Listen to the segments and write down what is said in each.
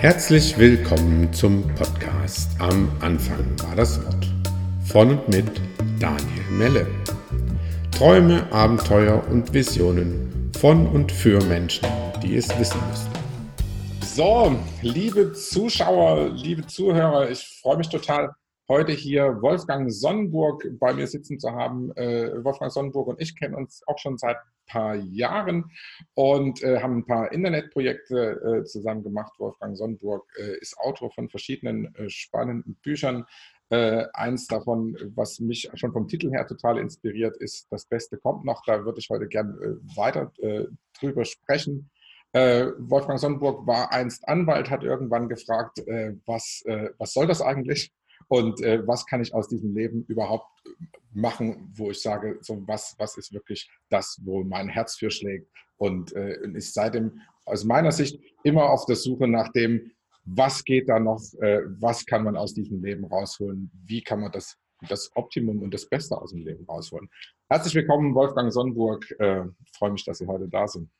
Herzlich willkommen zum Podcast Am Anfang war das Wort. Von und mit Daniel Melle. Träume, Abenteuer und Visionen von und für Menschen, die es wissen müssen. So, liebe Zuschauer, liebe Zuhörer, ich freue mich total, heute hier Wolfgang Sonnenburg bei mir sitzen zu haben. Äh, Wolfgang Sonnenburg und ich kennen uns auch schon seit paar Jahren und äh, haben ein paar Internetprojekte äh, zusammen gemacht. Wolfgang Sonnenburg äh, ist Autor von verschiedenen äh, spannenden Büchern. Äh, eins davon, was mich schon vom Titel her total inspiriert, ist Das Beste kommt noch. Da würde ich heute gerne äh, weiter drüber sprechen. Wolfgang Sonnenburg war einst Anwalt, hat irgendwann gefragt, was, was soll das eigentlich? Und äh, was kann ich aus diesem Leben überhaupt machen, wo ich sage, so was, was ist wirklich das, wo mein Herz für schlägt und äh, ist seitdem aus meiner Sicht immer auf der Suche nach dem, was geht da noch, äh, was kann man aus diesem Leben rausholen, wie kann man das, das Optimum und das Beste aus dem Leben rausholen. Herzlich willkommen, Wolfgang Sonnenburg. Äh, freue mich, dass Sie heute da sind.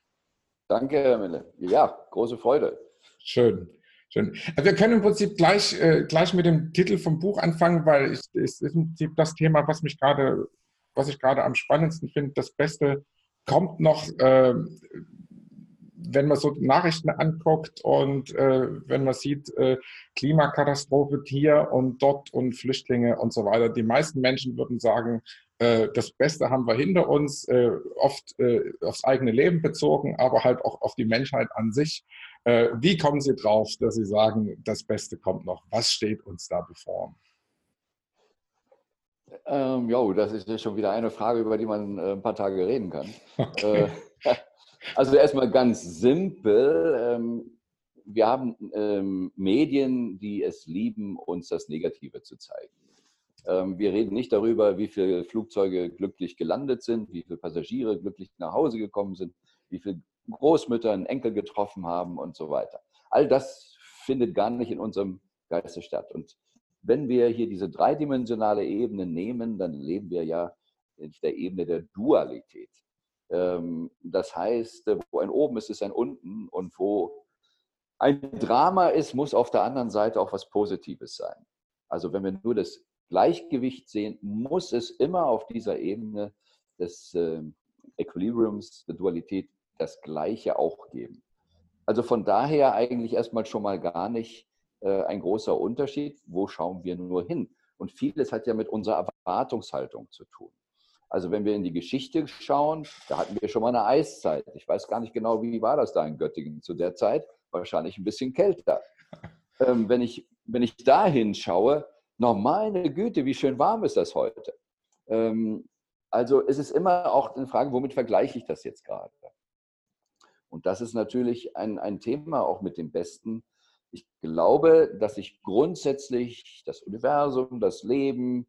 Danke, Herr Mille. Ja, große Freude. Schön. Schön. Also wir können im Prinzip gleich, äh, gleich mit dem Titel vom Buch anfangen, weil es ist im Prinzip das Thema, was mich gerade, was ich gerade am spannendsten finde. Das Beste kommt noch, äh, wenn man so Nachrichten anguckt und äh, wenn man sieht, äh, Klimakatastrophe hier und dort und Flüchtlinge und so weiter. Die meisten Menschen würden sagen, äh, das Beste haben wir hinter uns, äh, oft aufs eigene Leben bezogen, aber halt auch auf die Menschheit an sich. Äh, wie kommen Sie drauf, dass Sie sagen, das Beste kommt noch? Was steht uns da bevor? Ähm, jo, das ist ja schon wieder eine Frage, über die man äh, ein paar Tage reden kann. Okay. Äh, also erstmal ganz simpel. Ähm, wir haben ähm, Medien, die es lieben, uns das Negative zu zeigen. Ähm, wir reden nicht darüber, wie viele Flugzeuge glücklich gelandet sind, wie viele Passagiere glücklich nach Hause gekommen sind, wie viele Großmütter einen Enkel getroffen haben und so weiter. All das findet gar nicht in unserem Geiste statt. Und wenn wir hier diese dreidimensionale Ebene nehmen, dann leben wir ja auf der Ebene der Dualität. Ähm, das heißt, wo ein oben ist, ist ein unten und wo ein Drama ist, muss auf der anderen Seite auch was Positives sein. Also wenn wir nur das Gleichgewicht sehen, muss es immer auf dieser Ebene des ähm, Equilibriums, der Dualität das Gleiche auch geben. Also von daher eigentlich erstmal schon mal gar nicht äh, ein großer Unterschied. Wo schauen wir nur hin? Und vieles hat ja mit unserer Erwartungshaltung zu tun. Also wenn wir in die Geschichte schauen, da hatten wir schon mal eine Eiszeit. Ich weiß gar nicht genau, wie war das da in Göttingen zu der Zeit. Wahrscheinlich ein bisschen kälter. Ähm, wenn, ich, wenn ich da hinschaue, noch meine Güte, wie schön warm ist das heute. Ähm, also es ist immer auch eine Frage, womit vergleiche ich das jetzt gerade? Und das ist natürlich ein, ein Thema auch mit dem Besten. Ich glaube, dass sich grundsätzlich das Universum, das Leben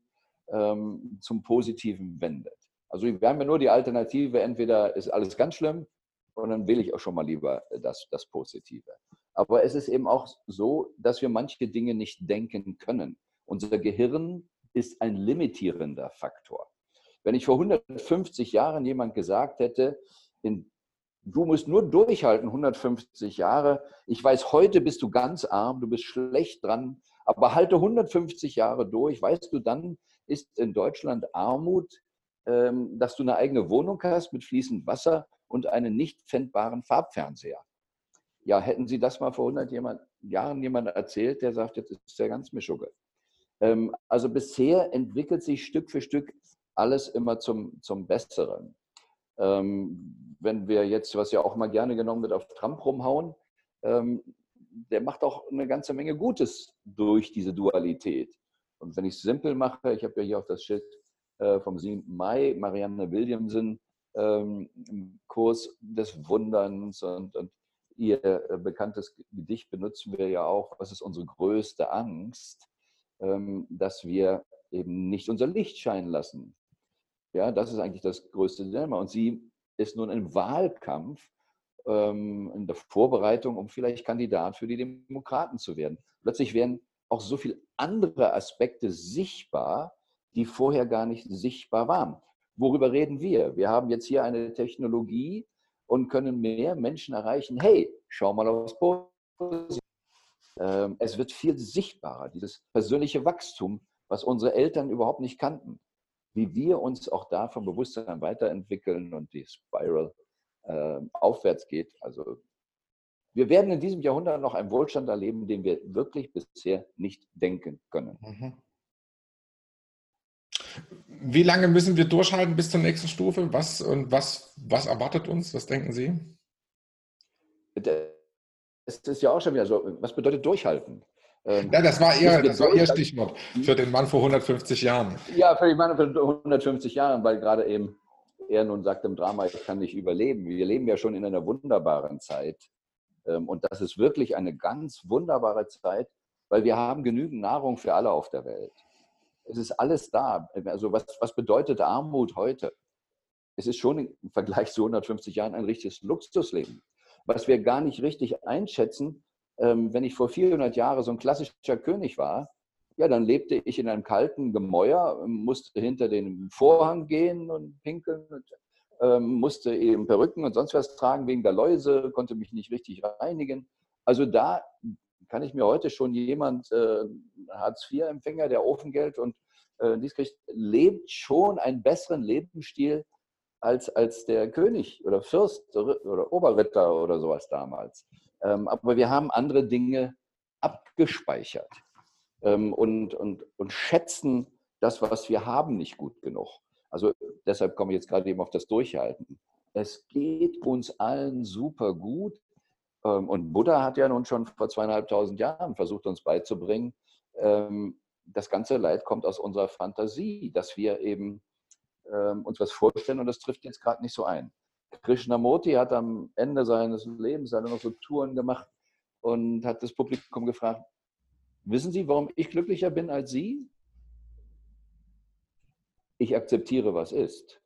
ähm, zum Positiven wendet. Also wir haben ja nur die Alternative, entweder ist alles ganz schlimm und dann will ich auch schon mal lieber das, das Positive. Aber es ist eben auch so, dass wir manche Dinge nicht denken können. Unser Gehirn ist ein limitierender Faktor. Wenn ich vor 150 Jahren jemand gesagt hätte, in du musst nur durchhalten, 150 Jahre. Ich weiß, heute bist du ganz arm, du bist schlecht dran, aber halte 150 Jahre durch. Weißt du, dann ist in Deutschland Armut, ähm, dass du eine eigene Wohnung hast mit fließendem Wasser und einen nicht pfändbaren Farbfernseher. Ja, hätten Sie das mal vor 100 jemand, Jahren jemand erzählt, der sagt, jetzt ist der ganz Mischugge. Ähm, also bisher entwickelt sich Stück für Stück alles immer zum, zum Besseren. Ähm, wenn wir jetzt, was ja auch mal gerne genommen wird, auf Trump rumhauen, ähm, der macht auch eine ganze Menge Gutes durch diese Dualität. Und wenn ich es simpel mache, ich habe ja hier auch das Schild äh, vom 7. Mai, Marianne Williamson ähm, Kurs des Wunderns und, und ihr äh, bekanntes Gedicht benutzen wir ja auch, was ist unsere größte Angst, ähm, dass wir eben nicht unser Licht scheinen lassen. Ja, das ist eigentlich das größte Dilemma. Und sie ist nun im Wahlkampf, ähm, in der Vorbereitung, um vielleicht Kandidat für die Demokraten zu werden. Plötzlich werden auch so viele andere Aspekte sichtbar, die vorher gar nicht sichtbar waren. Worüber reden wir? Wir haben jetzt hier eine Technologie und können mehr Menschen erreichen. Hey, schau mal aufs Positive. Ähm, es wird viel sichtbarer, dieses persönliche Wachstum, was unsere Eltern überhaupt nicht kannten. Wie wir uns auch da vom Bewusstsein weiterentwickeln und die Spiral äh, aufwärts geht. Also wir werden in diesem Jahrhundert noch einen Wohlstand erleben, den wir wirklich bisher nicht denken können. Mhm. Wie lange müssen wir durchhalten bis zur nächsten Stufe? Was und was, was erwartet uns? Was denken Sie? Es ist ja auch schon wieder so, was bedeutet durchhalten? Ähm, ja, das war Ihr, das war Ihr Stichwort für den Mann vor 150 Jahren. Ja, für den Mann vor 150 Jahren, weil gerade eben er nun sagt im Drama, ich kann nicht überleben. Wir leben ja schon in einer wunderbaren Zeit. Ähm, und das ist wirklich eine ganz wunderbare Zeit, weil wir haben genügend Nahrung für alle auf der Welt. Es ist alles da. Also was, was bedeutet Armut heute? Es ist schon im Vergleich zu 150 Jahren ein richtiges Luxusleben. Was wir gar nicht richtig einschätzen, wenn ich vor 400 Jahren so ein klassischer König war, ja, dann lebte ich in einem kalten Gemäuer, musste hinter den Vorhang gehen und pinkeln, ähm, musste eben Perücken und sonst was tragen wegen der Läuse, konnte mich nicht richtig reinigen. Also da kann ich mir heute schon jemand, äh, Hartz-IV-Empfänger, der Ofengeld und äh, dies kriegt, lebt schon einen besseren Lebensstil als, als der König oder Fürst oder Oberritter oder sowas damals. Ähm, aber wir haben andere Dinge abgespeichert ähm, und, und, und schätzen das, was wir haben, nicht gut genug. Also deshalb komme ich jetzt gerade eben auf das Durchhalten. Es geht uns allen super gut. Ähm, und Buddha hat ja nun schon vor zweieinhalbtausend Jahren versucht, uns beizubringen, das ganze Leid kommt aus unserer Fantasie, dass wir eben uns was vorstellen und das trifft jetzt gerade nicht so ein. Krishnamurti hat am Ende seines Lebens hat noch so Touren gemacht und hat das Publikum gefragt, Wissen Sie, warum ich glücklicher bin als Sie? Ich akzeptiere, was ist.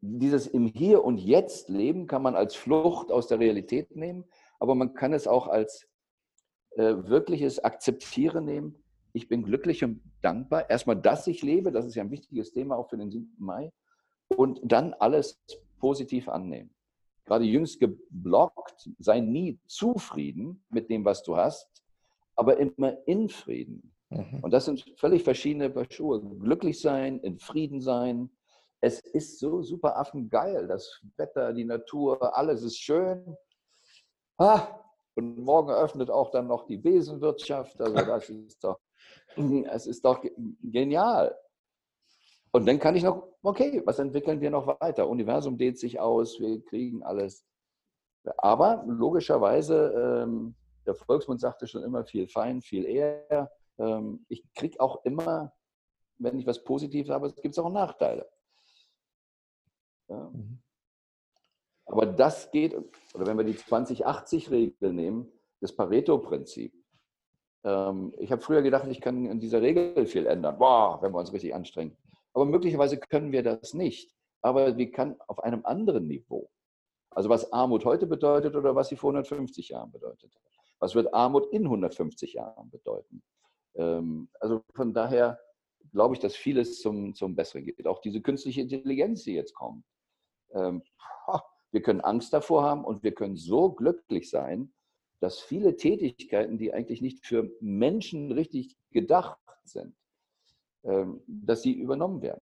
Dieses im Hier und Jetzt Leben kann man als Flucht aus der Realität nehmen, aber man kann es auch als äh, wirkliches Akzeptieren nehmen. Ich bin glücklich und dankbar. Erstmal, dass ich lebe, das ist ja ein wichtiges Thema auch für den 7. Mai. Und dann alles positiv annehmen. Gerade jüngst geblockt, sei nie zufrieden mit dem, was du hast, aber immer in Frieden. Mhm. Und das sind völlig verschiedene Paar Schuhe. Glücklich sein, in Frieden sein. Es ist so super affengeil. Das Wetter, die Natur, alles ist schön. Ah, und morgen eröffnet auch dann noch die Besenwirtschaft. Also das ist doch, es ist doch genial. Und dann kann ich noch, okay, was entwickeln wir noch weiter? Universum dehnt sich aus, wir kriegen alles. Aber logischerweise ähm, der Volksmund sagte schon immer viel fein, viel eher. Ähm, ich kriege auch immer, wenn ich was Positives habe, gibt es auch Nachteile. Ja. Mhm. Aber das geht, oder wenn wir die 20-80-Regel nehmen, das Pareto-Prinzip. Ähm, ich habe früher gedacht, ich kann in dieser Regel viel ändern, Boah, wenn wir uns richtig anstrengen. Aber möglicherweise können wir das nicht. Aber wir können auf einem anderen Niveau. Also was Armut heute bedeutet oder was sie vor 150 Jahren bedeutet. Was wird Armut in 150 Jahren bedeuten? Ähm, also von daher glaube ich, dass vieles zum, zum Besseren geht. Auch diese künstliche Intelligenz, die jetzt kommt. Ähm, wir können Angst davor haben und wir können so glücklich sein, dass viele Tätigkeiten, die eigentlich nicht für Menschen richtig gedacht sind, dass sie übernommen werden.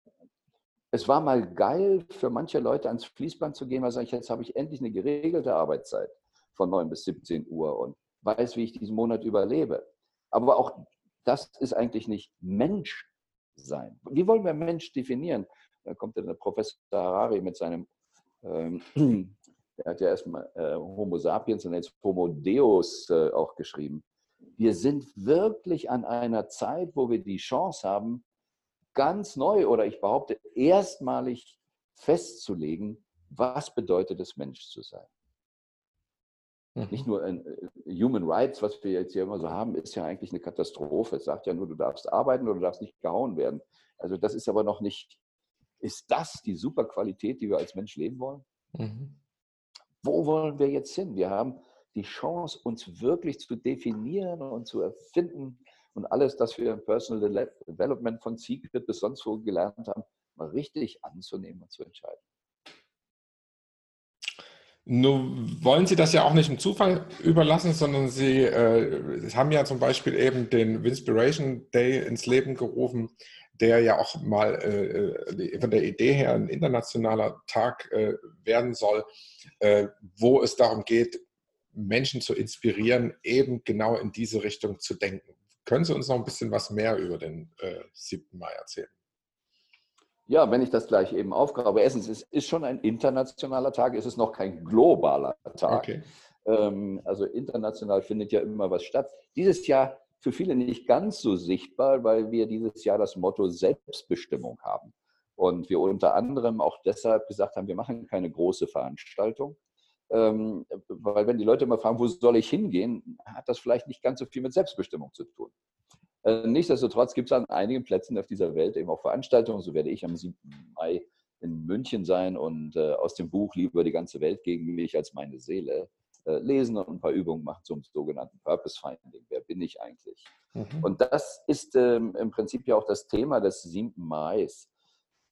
Es war mal geil für manche Leute ans Fließband zu gehen, weil ich jetzt habe ich endlich eine geregelte Arbeitszeit von 9 bis 17 Uhr und weiß, wie ich diesen Monat überlebe. Aber auch das ist eigentlich nicht Mensch sein. Wie wollen wir Mensch definieren? Da kommt der Professor Harari mit seinem, ähm, er hat ja erstmal äh, Homo sapiens und jetzt Homo Deus äh, auch geschrieben. Wir sind wirklich an einer Zeit, wo wir die Chance haben, ganz neu oder ich behaupte erstmalig festzulegen, was bedeutet es, Mensch zu sein. Mhm. Nicht nur äh, Human Rights, was wir jetzt hier immer so haben, ist ja eigentlich eine Katastrophe. Es sagt ja nur, du darfst arbeiten oder du darfst nicht gehauen werden. Also das ist aber noch nicht, ist das die Superqualität, die wir als Mensch leben wollen? Mhm. Wo wollen wir jetzt hin? Wir haben die Chance, uns wirklich zu definieren und zu erfinden und alles, das wir im Personal Development von Secret bis sonst wo gelernt haben, mal richtig anzunehmen und zu entscheiden. Nun wollen Sie das ja auch nicht im Zufall überlassen, sondern Sie äh, haben ja zum Beispiel eben den Inspiration Day ins Leben gerufen, der ja auch mal äh, von der Idee her ein internationaler Tag äh, werden soll, äh, wo es darum geht, Menschen zu inspirieren, eben genau in diese Richtung zu denken. Können Sie uns noch ein bisschen was mehr über den äh, 7. Mai erzählen? Ja, wenn ich das gleich eben aufgrabe. Erstens, es ist schon ein internationaler Tag, es ist noch kein globaler Tag. Okay. Ähm, also international findet ja immer was statt. Dieses Jahr für viele nicht ganz so sichtbar, weil wir dieses Jahr das Motto Selbstbestimmung haben. Und wir unter anderem auch deshalb gesagt haben, wir machen keine große Veranstaltung, ähm, weil wenn die Leute immer fragen, wo soll ich hingehen, hat das vielleicht nicht ganz so viel mit Selbstbestimmung zu tun. Äh, nichtsdestotrotz gibt es an einigen Plätzen auf dieser Welt eben auch Veranstaltungen. So werde ich am 7. Mai in München sein und äh, aus dem Buch Lieber die ganze Welt gegen mich als meine Seele äh, lesen und ein paar Übungen machen zum sogenannten Purpose Finding. Wer bin ich eigentlich? Mhm. Und das ist ähm, im Prinzip ja auch das Thema des 7. Mai.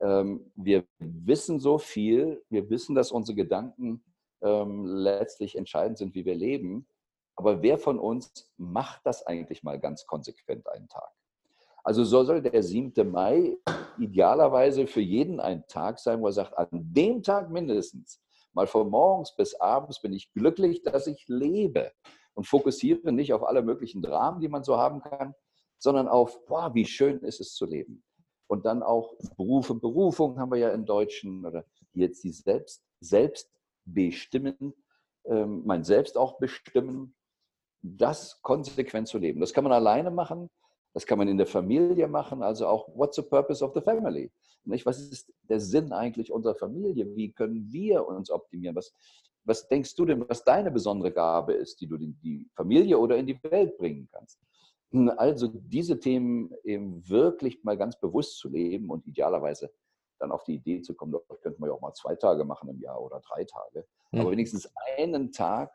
Ähm, wir wissen so viel, wir wissen, dass unsere Gedanken ähm, letztlich entscheidend sind, wie wir leben. Aber wer von uns macht das eigentlich mal ganz konsequent einen Tag? Also so soll der 7. Mai idealerweise für jeden ein Tag sein, wo er sagt, an dem Tag mindestens, mal von morgens bis abends bin ich glücklich, dass ich lebe und fokussiere nicht auf alle möglichen Dramen, die man so haben kann, sondern auf, boah, wie schön ist es zu leben. Und dann auch Beruf und Berufung haben wir ja im Deutschen oder jetzt die Selbst, Selbstbestimmen, ähm, mein Selbst auch bestimmen das konsequent zu leben. Das kann man alleine machen, das kann man in der Familie machen, also auch what's the purpose of the family? Nicht? Was ist der Sinn eigentlich unserer Familie? Wie können wir uns optimieren? Was, was denkst du denn, was deine besondere Gabe ist, die du in die Familie oder in die Welt bringen kannst? Also diese Themen eben wirklich mal ganz bewusst zu leben und idealerweise dann auf die Idee zu kommen, das könnte man ja auch mal zwei Tage machen im Jahr oder drei Tage, aber mhm. wenigstens einen Tag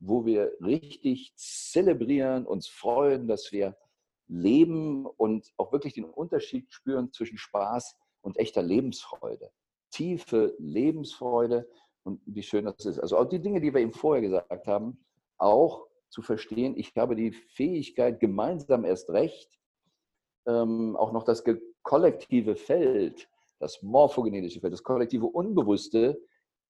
wo wir richtig zelebrieren, uns freuen, dass wir leben und auch wirklich den Unterschied spüren zwischen Spaß und echter Lebensfreude. Tiefe Lebensfreude und wie schön das ist. Also auch die Dinge, die wir eben vorher gesagt haben, auch zu verstehen, ich habe die Fähigkeit, gemeinsam erst recht, ähm, auch noch das kollektive Feld, das morphogenetische Feld, das kollektive Unbewusste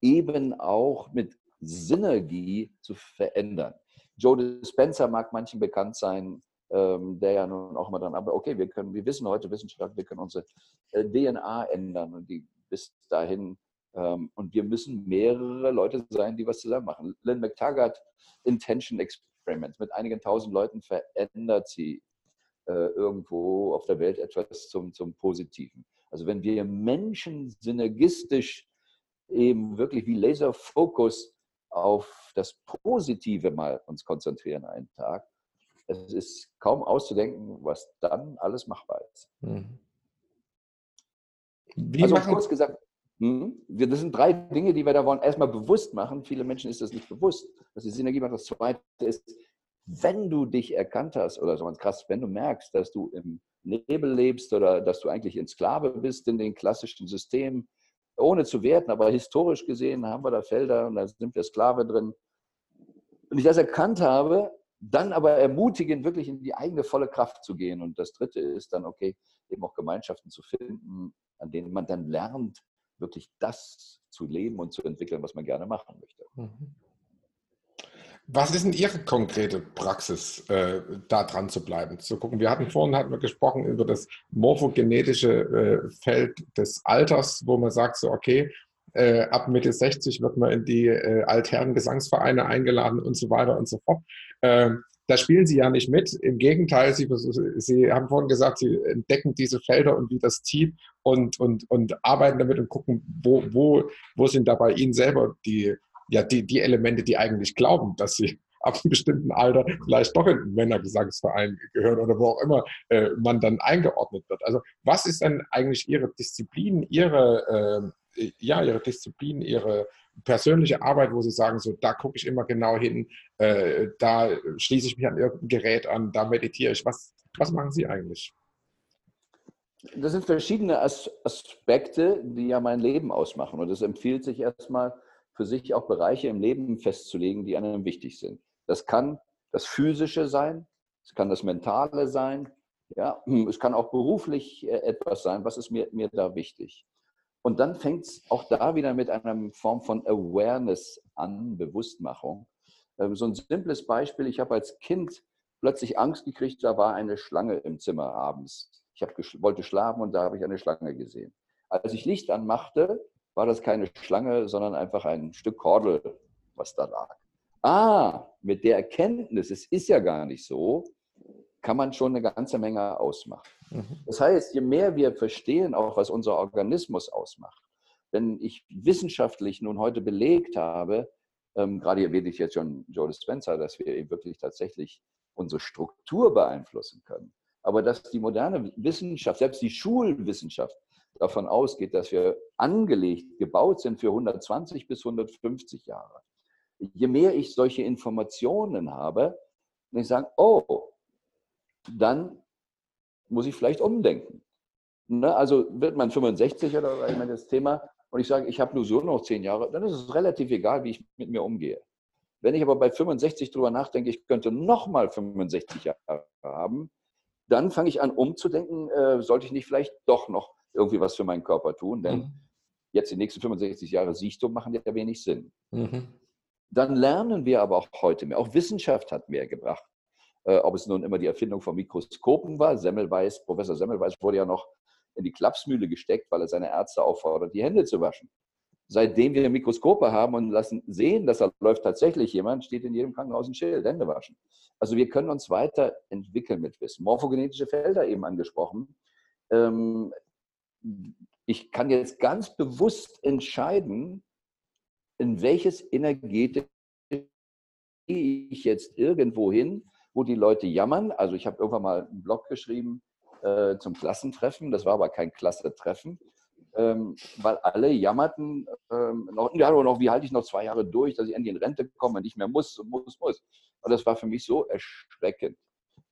eben auch mit Synergie zu verändern. Joe Dispenza mag manchen bekannt sein, ähm, der ja nun auch immer dann, aber okay, wir können, wir wissen heute Wissenschaft, wir können unsere äh, DNA ändern und die bis dahin ähm, und wir müssen mehrere Leute sein, die was zusammen machen. Lynn McTaggart Intention Experiments mit einigen tausend Leuten verändert sie äh, irgendwo auf der Welt etwas zum, zum Positiven. Also wenn wir Menschen synergistisch eben wirklich wie Laserfokus auf das Positive mal uns konzentrieren einen Tag, es ist kaum auszudenken, was dann alles machbar ist. Mhm. Wie also kurz gesagt, hm, das sind drei Dinge, die wir da wollen. Erstmal bewusst machen. Viele Menschen ist das nicht bewusst, dass die Synergie macht. Das zweite ist, wenn du dich erkannt hast, oder so ganz krass, wenn du merkst, dass du im Nebel lebst oder dass du eigentlich ein Sklave bist in den klassischen Systemen, ohne zu werten, aber historisch gesehen haben wir da Felder und da sind wir Sklave drin. Und ich das erkannt habe, dann aber ermutigen, wirklich in die eigene volle Kraft zu gehen. Und das Dritte ist dann, okay, eben auch Gemeinschaften zu finden, an denen man dann lernt, wirklich das zu leben und zu entwickeln, was man gerne machen möchte. Mhm. Was ist denn Ihre konkrete Praxis, äh, da dran zu bleiben? Zu gucken, wir hatten vorhin hatten wir gesprochen über das morphogenetische äh, Feld des Alters, wo man sagt, so okay, äh, ab Mitte 60 wird man in die äh, altherren Gesangsvereine eingeladen und so weiter und so fort. Äh, da spielen Sie ja nicht mit. Im Gegenteil, Sie, Sie haben vorhin gesagt, Sie entdecken diese Felder und wie das zieht und, und, und arbeiten damit und gucken, wo, wo, wo sind da bei Ihnen selber die ja die, die Elemente, die eigentlich glauben, dass sie ab einem bestimmten Alter vielleicht doch in einen Männergesangsverein gehören oder wo auch immer äh, man dann eingeordnet wird. Also was ist denn eigentlich Ihre Disziplin, Ihre, äh, ja, Ihre Disziplin, Ihre persönliche Arbeit, wo Sie sagen, so da gucke ich immer genau hin, äh, da schließe ich mich an irgendein Gerät an, da meditiere ich. Was, was machen Sie eigentlich? Das sind verschiedene Aspekte, die ja mein Leben ausmachen. Und es empfiehlt sich erstmal, für sich auch Bereiche im Leben festzulegen, die einem wichtig sind. Das kann das Physische sein, es kann das Mentale sein, ja, es kann auch beruflich äh, etwas sein, was ist mir, mir da wichtig. Und dann fängt es auch da wieder mit einer Form von Awareness an, Bewusstmachung. Ähm, so ein simples Beispiel, ich habe als Kind plötzlich Angst gekriegt, da war eine Schlange im Zimmer abends. Ich hab, wollte schlafen und da habe ich eine Schlange gesehen. Als ich Licht anmachte, war das keine Schlange, sondern einfach ein Stück Kordel, was da lag. Ah, mit der Erkenntnis, es ist ja gar nicht so, kann man schon eine ganze Menge ausmachen. Mhm. Das heißt, je mehr wir verstehen, auch was unser Organismus ausmacht, wenn ich wissenschaftlich nun heute belegt habe, ähm, gerade erwähne ich jetzt schon Joe Dispenza, dass wir eben wirklich tatsächlich unsere Struktur beeinflussen können. Aber dass die moderne Wissenschaft, selbst die Schulwissenschaft, davon ausgeht, dass wir angelegt, gebaut sind für 120 bis 150 Jahre. Je mehr ich solche Informationen habe, ich sagen, oh, dann muss ich vielleicht umdenken. Ne? Also wird man 65 oder ich meine, das Thema und ich sage, ich habe nur so noch zehn Jahre, dann ist es relativ egal, wie ich mit mir umgehe. Wenn ich aber bei 65 drüber nachdenke, ich könnte nochmal 65 Jahre haben, dann fange ich an umzudenken, äh, sollte ich nicht vielleicht doch noch irgendwie was für meinen Körper tun, denn mhm. jetzt die nächsten 65 Jahre Siechtum machen ja wenig Sinn. Mhm. Dann lernen wir aber auch heute mehr. Auch Wissenschaft hat mehr gebracht. Äh, ob es nun immer die Erfindung von Mikroskopen war. Semmelweis, Professor Semmelweis wurde ja noch in die Klapsmühle gesteckt, weil er seine Ärzte auffordert, die Hände zu waschen. Seitdem wir Mikroskope haben und lassen sehen, dass da läuft tatsächlich jemand, steht in jedem Krankenhaus ein Schild, Hände waschen. Also wir können uns weiterentwickeln mit Wissen. Morphogenetische Felder eben angesprochen. Ähm, ich kann jetzt ganz bewusst entscheiden, in welches energetische ich jetzt irgendwo hin, wo die Leute jammern. Also ich habe irgendwann mal einen Blog geschrieben äh, zum Klassentreffen. Das war aber kein Klassentreffen, ähm, weil alle jammerten, ähm, noch, ja, noch, wie halte ich noch zwei Jahre durch, dass ich endlich in Rente komme, nicht mehr muss, muss, muss. Und das war für mich so erschreckend.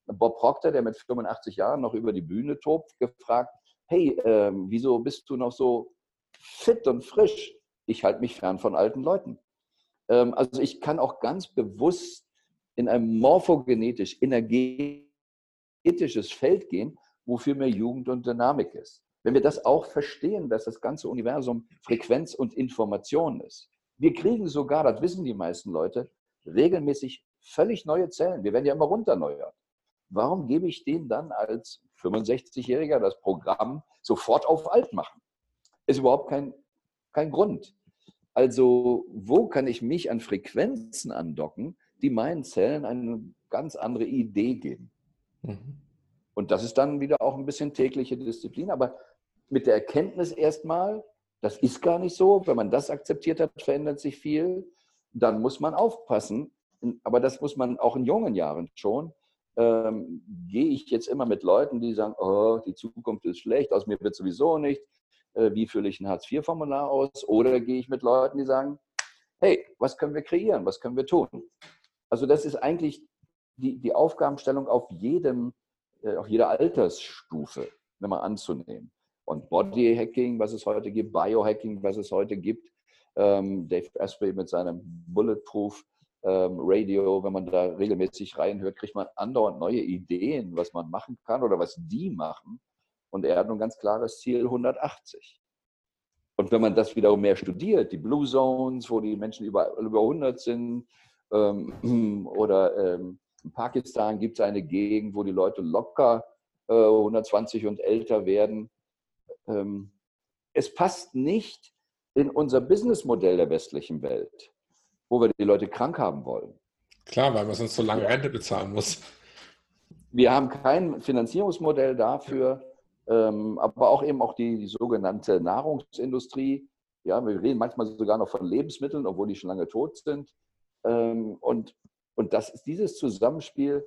Bob Proctor, der mit 85 Jahren noch über die Bühne tobt, gefragt, hey, ähm, wieso bist du noch so fit und frisch? Ich halte mich fern von alten Leuten. Ähm, also ich kann auch ganz bewusst in ein morphogenetisch, energetisches Feld gehen, wofür mehr Jugend und Dynamik ist. Wenn wir das auch verstehen, dass das ganze Universum Frequenz und Information ist. Wir kriegen sogar, das wissen die meisten Leute, regelmäßig völlig neue Zellen. Wir werden ja immer runterneuert. Warum gebe ich denen dann als 65-Jähriger das Programm sofort auf alt machen. Ist überhaupt kein, kein Grund. Also wo kann ich mich an Frequenzen andocken, die meinen Zellen eine ganz andere Idee geben? Mhm. Und das ist dann wieder auch ein bisschen tägliche Disziplin, aber mit der Erkenntnis erstmal, das ist gar nicht so. Wenn man das akzeptiert hat, verändert sich viel. Dann muss man aufpassen. Aber das muss man auch in jungen Jahren schon, ähm, gehe ich jetzt immer mit Leuten, die sagen, oh, die Zukunft ist schlecht, aus mir wird sowieso nicht, äh, wie fülle ich ein Hartz-IV-Formular aus? Oder gehe ich mit Leuten, die sagen, hey, was können wir kreieren, was können wir tun? Also das ist eigentlich die, die Aufgabenstellung auf jedem, äh, auf jeder Altersstufe, wenn man anzunehmen. Und Bodyhacking, was es heute gibt, Biohacking, was es heute gibt, ähm, Dave Asprey mit seinem Bulletproof Radio, wenn man da regelmäßig reinhört, kriegt man andauernd neue Ideen, was man machen kann oder was die machen. Und er hat ein ganz klares Ziel 180. Und wenn man das wiederum mehr studiert, die Blue Zones, wo die Menschen über, über 100 sind, ähm, oder ähm, in Pakistan gibt es eine Gegend, wo die Leute locker äh, 120 und älter werden. Ähm, es passt nicht in unser Businessmodell der westlichen Welt wo wir die Leute krank haben wollen. Klar, weil man sonst so lange Rente bezahlen muss. Wir haben kein Finanzierungsmodell dafür, ähm, aber auch eben auch die, die, sogenannte Nahrungsindustrie. Ja, wir reden manchmal sogar noch von Lebensmitteln, obwohl die schon lange tot sind. Ähm, und, und das ist dieses Zusammenspiel,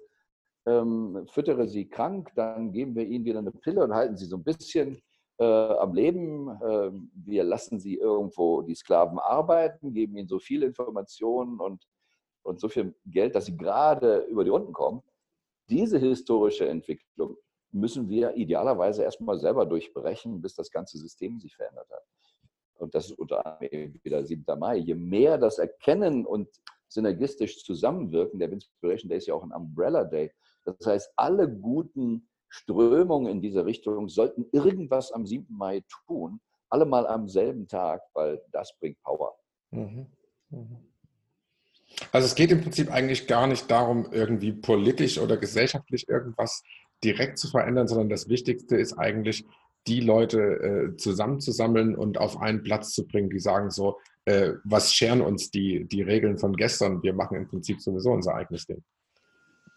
ähm, füttere sie krank, dann geben wir ihnen wieder eine Pille und halten sie so ein bisschen äh, am Leben. Äh, wir lassen sie irgendwo, die Sklaven arbeiten, geben ihnen so viel Informationen und, und so viel Geld, dass sie gerade über die Runden kommen. Diese historische Entwicklung müssen wir idealerweise erstmal selber durchbrechen, bis das ganze System sich verändert hat. und das ist unter anderem wieder 7. Mai, je mehr das Erkennen und synergistisch zusammenwirken, der Inspiration Day ist ja auch ein Umbrella Day, das heißt, alle guten Strömungen in diese Richtung sollten irgendwas am 7. Mai tun, alle mal am selben Tag, weil das bringt Power. Mhm. Mhm. Also es geht im Prinzip eigentlich gar nicht darum, irgendwie politisch oder gesellschaftlich irgendwas direkt zu verändern, sondern das Wichtigste ist eigentlich, die Leute äh, zusammenzusammeln und auf einen Platz zu bringen, die sagen so, äh, was scheren uns die, die Regeln von gestern? Wir machen im Prinzip sowieso unser eigenes Ding.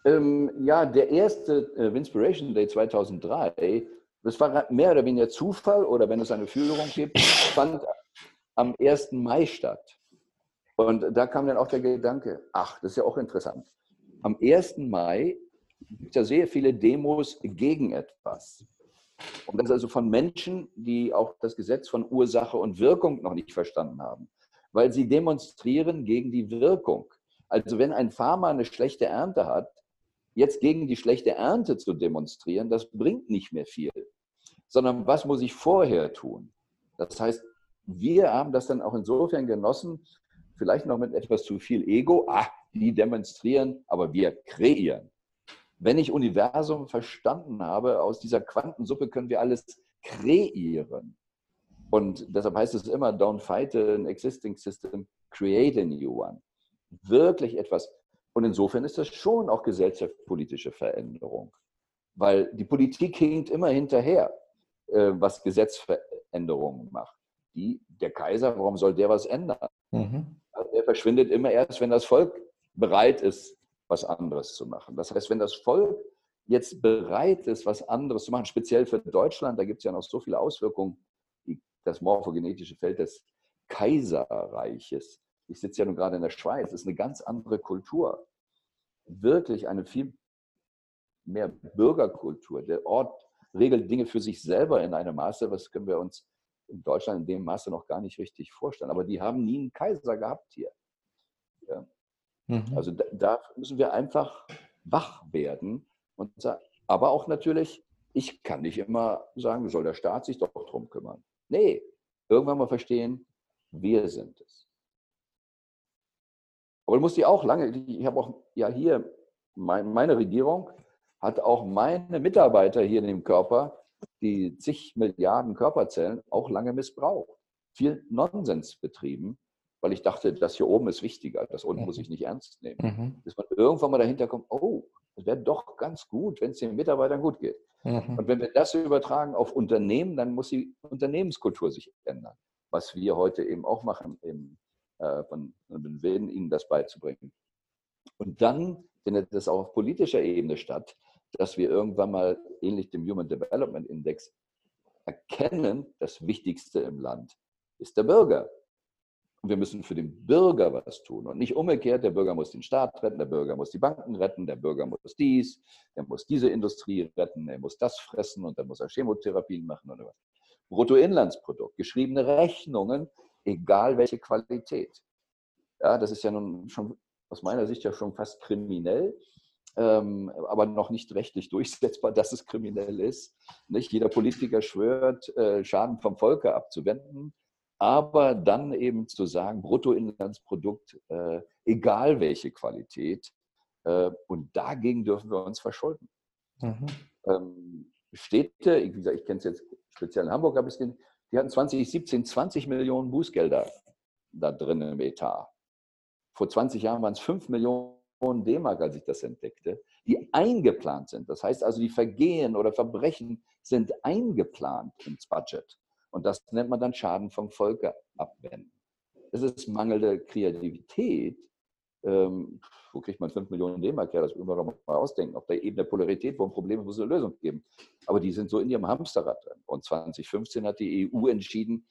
Ähm, ja, der erste äh, Inspiration Day 2003, das war mehr oder weniger Zufall oder wenn es eine Führung gibt, fand am 1. Mai statt. Und da kam dann auch der Gedanke, ach, das ist ja auch interessant. Am 1. Mai gibt es ja sehr viele Demos gegen etwas. Und das also von Menschen, die auch das Gesetz von Ursache und Wirkung noch nicht verstanden haben, weil sie demonstrieren gegen die Wirkung. Also wenn ein Farmer eine schlechte Ernte hat, jetzt gegen die schlechte Ernte zu demonstrieren, das bringt nicht mehr viel, sondern was muss ich vorher tun? Das heißt, wir haben das dann auch insofern genossen, vielleicht noch mit etwas zu viel Ego, ah, die demonstrieren, aber wir kreieren. Wenn ich Universum verstanden habe, aus dieser Quantensuppe können wir alles kreieren. Und deshalb heißt es immer, don't fight an existing system, create a new one. Wirklich etwas und insofern ist das schon auch gesellschaftspolitische Veränderung, weil die Politik hinkt immer hinterher, äh, was Gesetzveränderungen macht. Die, der Kaiser, warum soll der was ändern? Mhm. Der verschwindet immer erst, wenn das Volk bereit ist, was anderes zu machen. Das heißt, wenn das Volk jetzt bereit ist, was anderes zu machen, speziell für Deutschland, da gibt es ja noch so viele Auswirkungen, das morphogenetische Feld des Kaiserreiches ich sitze ja nun gerade in der Schweiz, ist eine ganz andere Kultur. Wirklich eine viel mehr Bürgerkultur. Der Ort regelt Dinge für sich selber in einem Maße, was können wir uns in Deutschland in dem Maße noch gar nicht richtig vorstellen. Aber die haben nie einen Kaiser gehabt hier. Ja. Mhm. Also da, da, müssen wir einfach wach werden. Und, aber auch natürlich, ich kann nicht immer sagen, soll der Staat sich doch drum kümmern. Nee, irgendwann mal verstehen, wir sind es. Aber du musst die auch lange, ich habe auch ja hier, mein, meine Regierung hat auch meine Mitarbeiter hier in dem Körper, die zig Milliarden Körperzellen, auch lange missbraucht. Viel Nonsens betrieben, weil ich dachte, das hier oben ist wichtiger, das unten mhm. muss ich nicht ernst nehmen. Mhm. Bis man irgendwann mal dahinter kommt, oh, es wäre doch ganz gut, wenn es den Mitarbeitern gut geht. Mhm. Und wenn wir das übertragen auf Unternehmen, dann muss die Unternehmenskultur sich ändern. Was wir heute eben auch machen im von, von Willen, ihnen das beizubringen. Und dann findet es auch auf politischer Ebene statt, dass wir irgendwann mal ähnlich dem Human Development Index erkennen, das Wichtigste im Land ist der Bürger. Und wir müssen für den Bürger was tun und nicht umgekehrt, der Bürger muss den Staat retten, der Bürger muss die Banken retten, der Bürger muss dies, der muss diese Industrie retten, er muss das fressen und dann muss er Chemotherapien machen oder was. Bruttoinlandsprodukt, geschriebene Rechnungen, egal welche Qualität. Ja, das ist ja nun schon aus meiner Sicht ja schon fast kriminell, ähm, aber noch nicht rechtlich durchsetzbar, dass es kriminell ist. Nicht jeder Politiker schwört, äh, Schaden vom Volke abzuwenden, aber dann eben zu sagen, Bruttoinlandsprodukt, äh, egal welche Qualität, äh, und dagegen dürfen wir uns verschulden. Mhm. Ähm, Städte, wie gesagt, ich kenne es jetzt speziell in Hamburg, habe ich es die hatten 2017 20 Millionen Bußgelder da drin im Etat. Vor 20 Jahren waren es 5 Millionen D-Mark, als ich das entdeckte, die eingeplant sind. Das heißt also, die Vergehen oder Verbrechen sind eingeplant ins Budget. Und das nennt man dann Schaden vom Volke abwenden. Das ist mangelnde Kreativität. Ähm, wo kriegt man 5 Millionen D-Mark her? Das müssen wir mal ausdenken. Auf der Ebene der Polarität, wo ein Problem ist, muss es eine Lösung geben. Aber die sind so in ihrem Hamsterrad drin. Und 2015 hat die EU entschieden,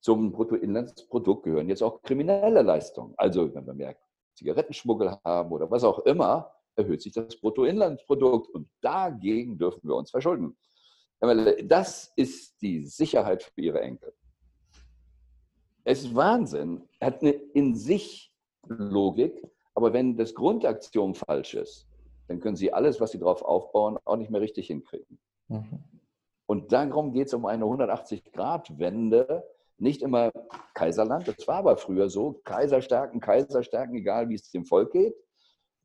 zum Bruttoinlandsprodukt gehören jetzt auch kriminelle Leistungen. Also wenn wir mehr Zigarettenschmuggel haben oder was auch immer, erhöht sich das Bruttoinlandsprodukt und dagegen dürfen wir uns verschulden. Das ist die Sicherheit für ihre Enkel. Es ist Wahnsinn. Er hat eine in sich Logik, aber wenn das Grundaktion falsch ist, dann können Sie alles, was Sie darauf aufbauen, auch nicht mehr richtig hinkriegen. Mhm. Und darum geht es um eine 180-Grad-Wende, nicht immer Kaiserland. Das war aber früher so. Kaiser stärken, Kaiser stärken, egal wie es dem Volk geht.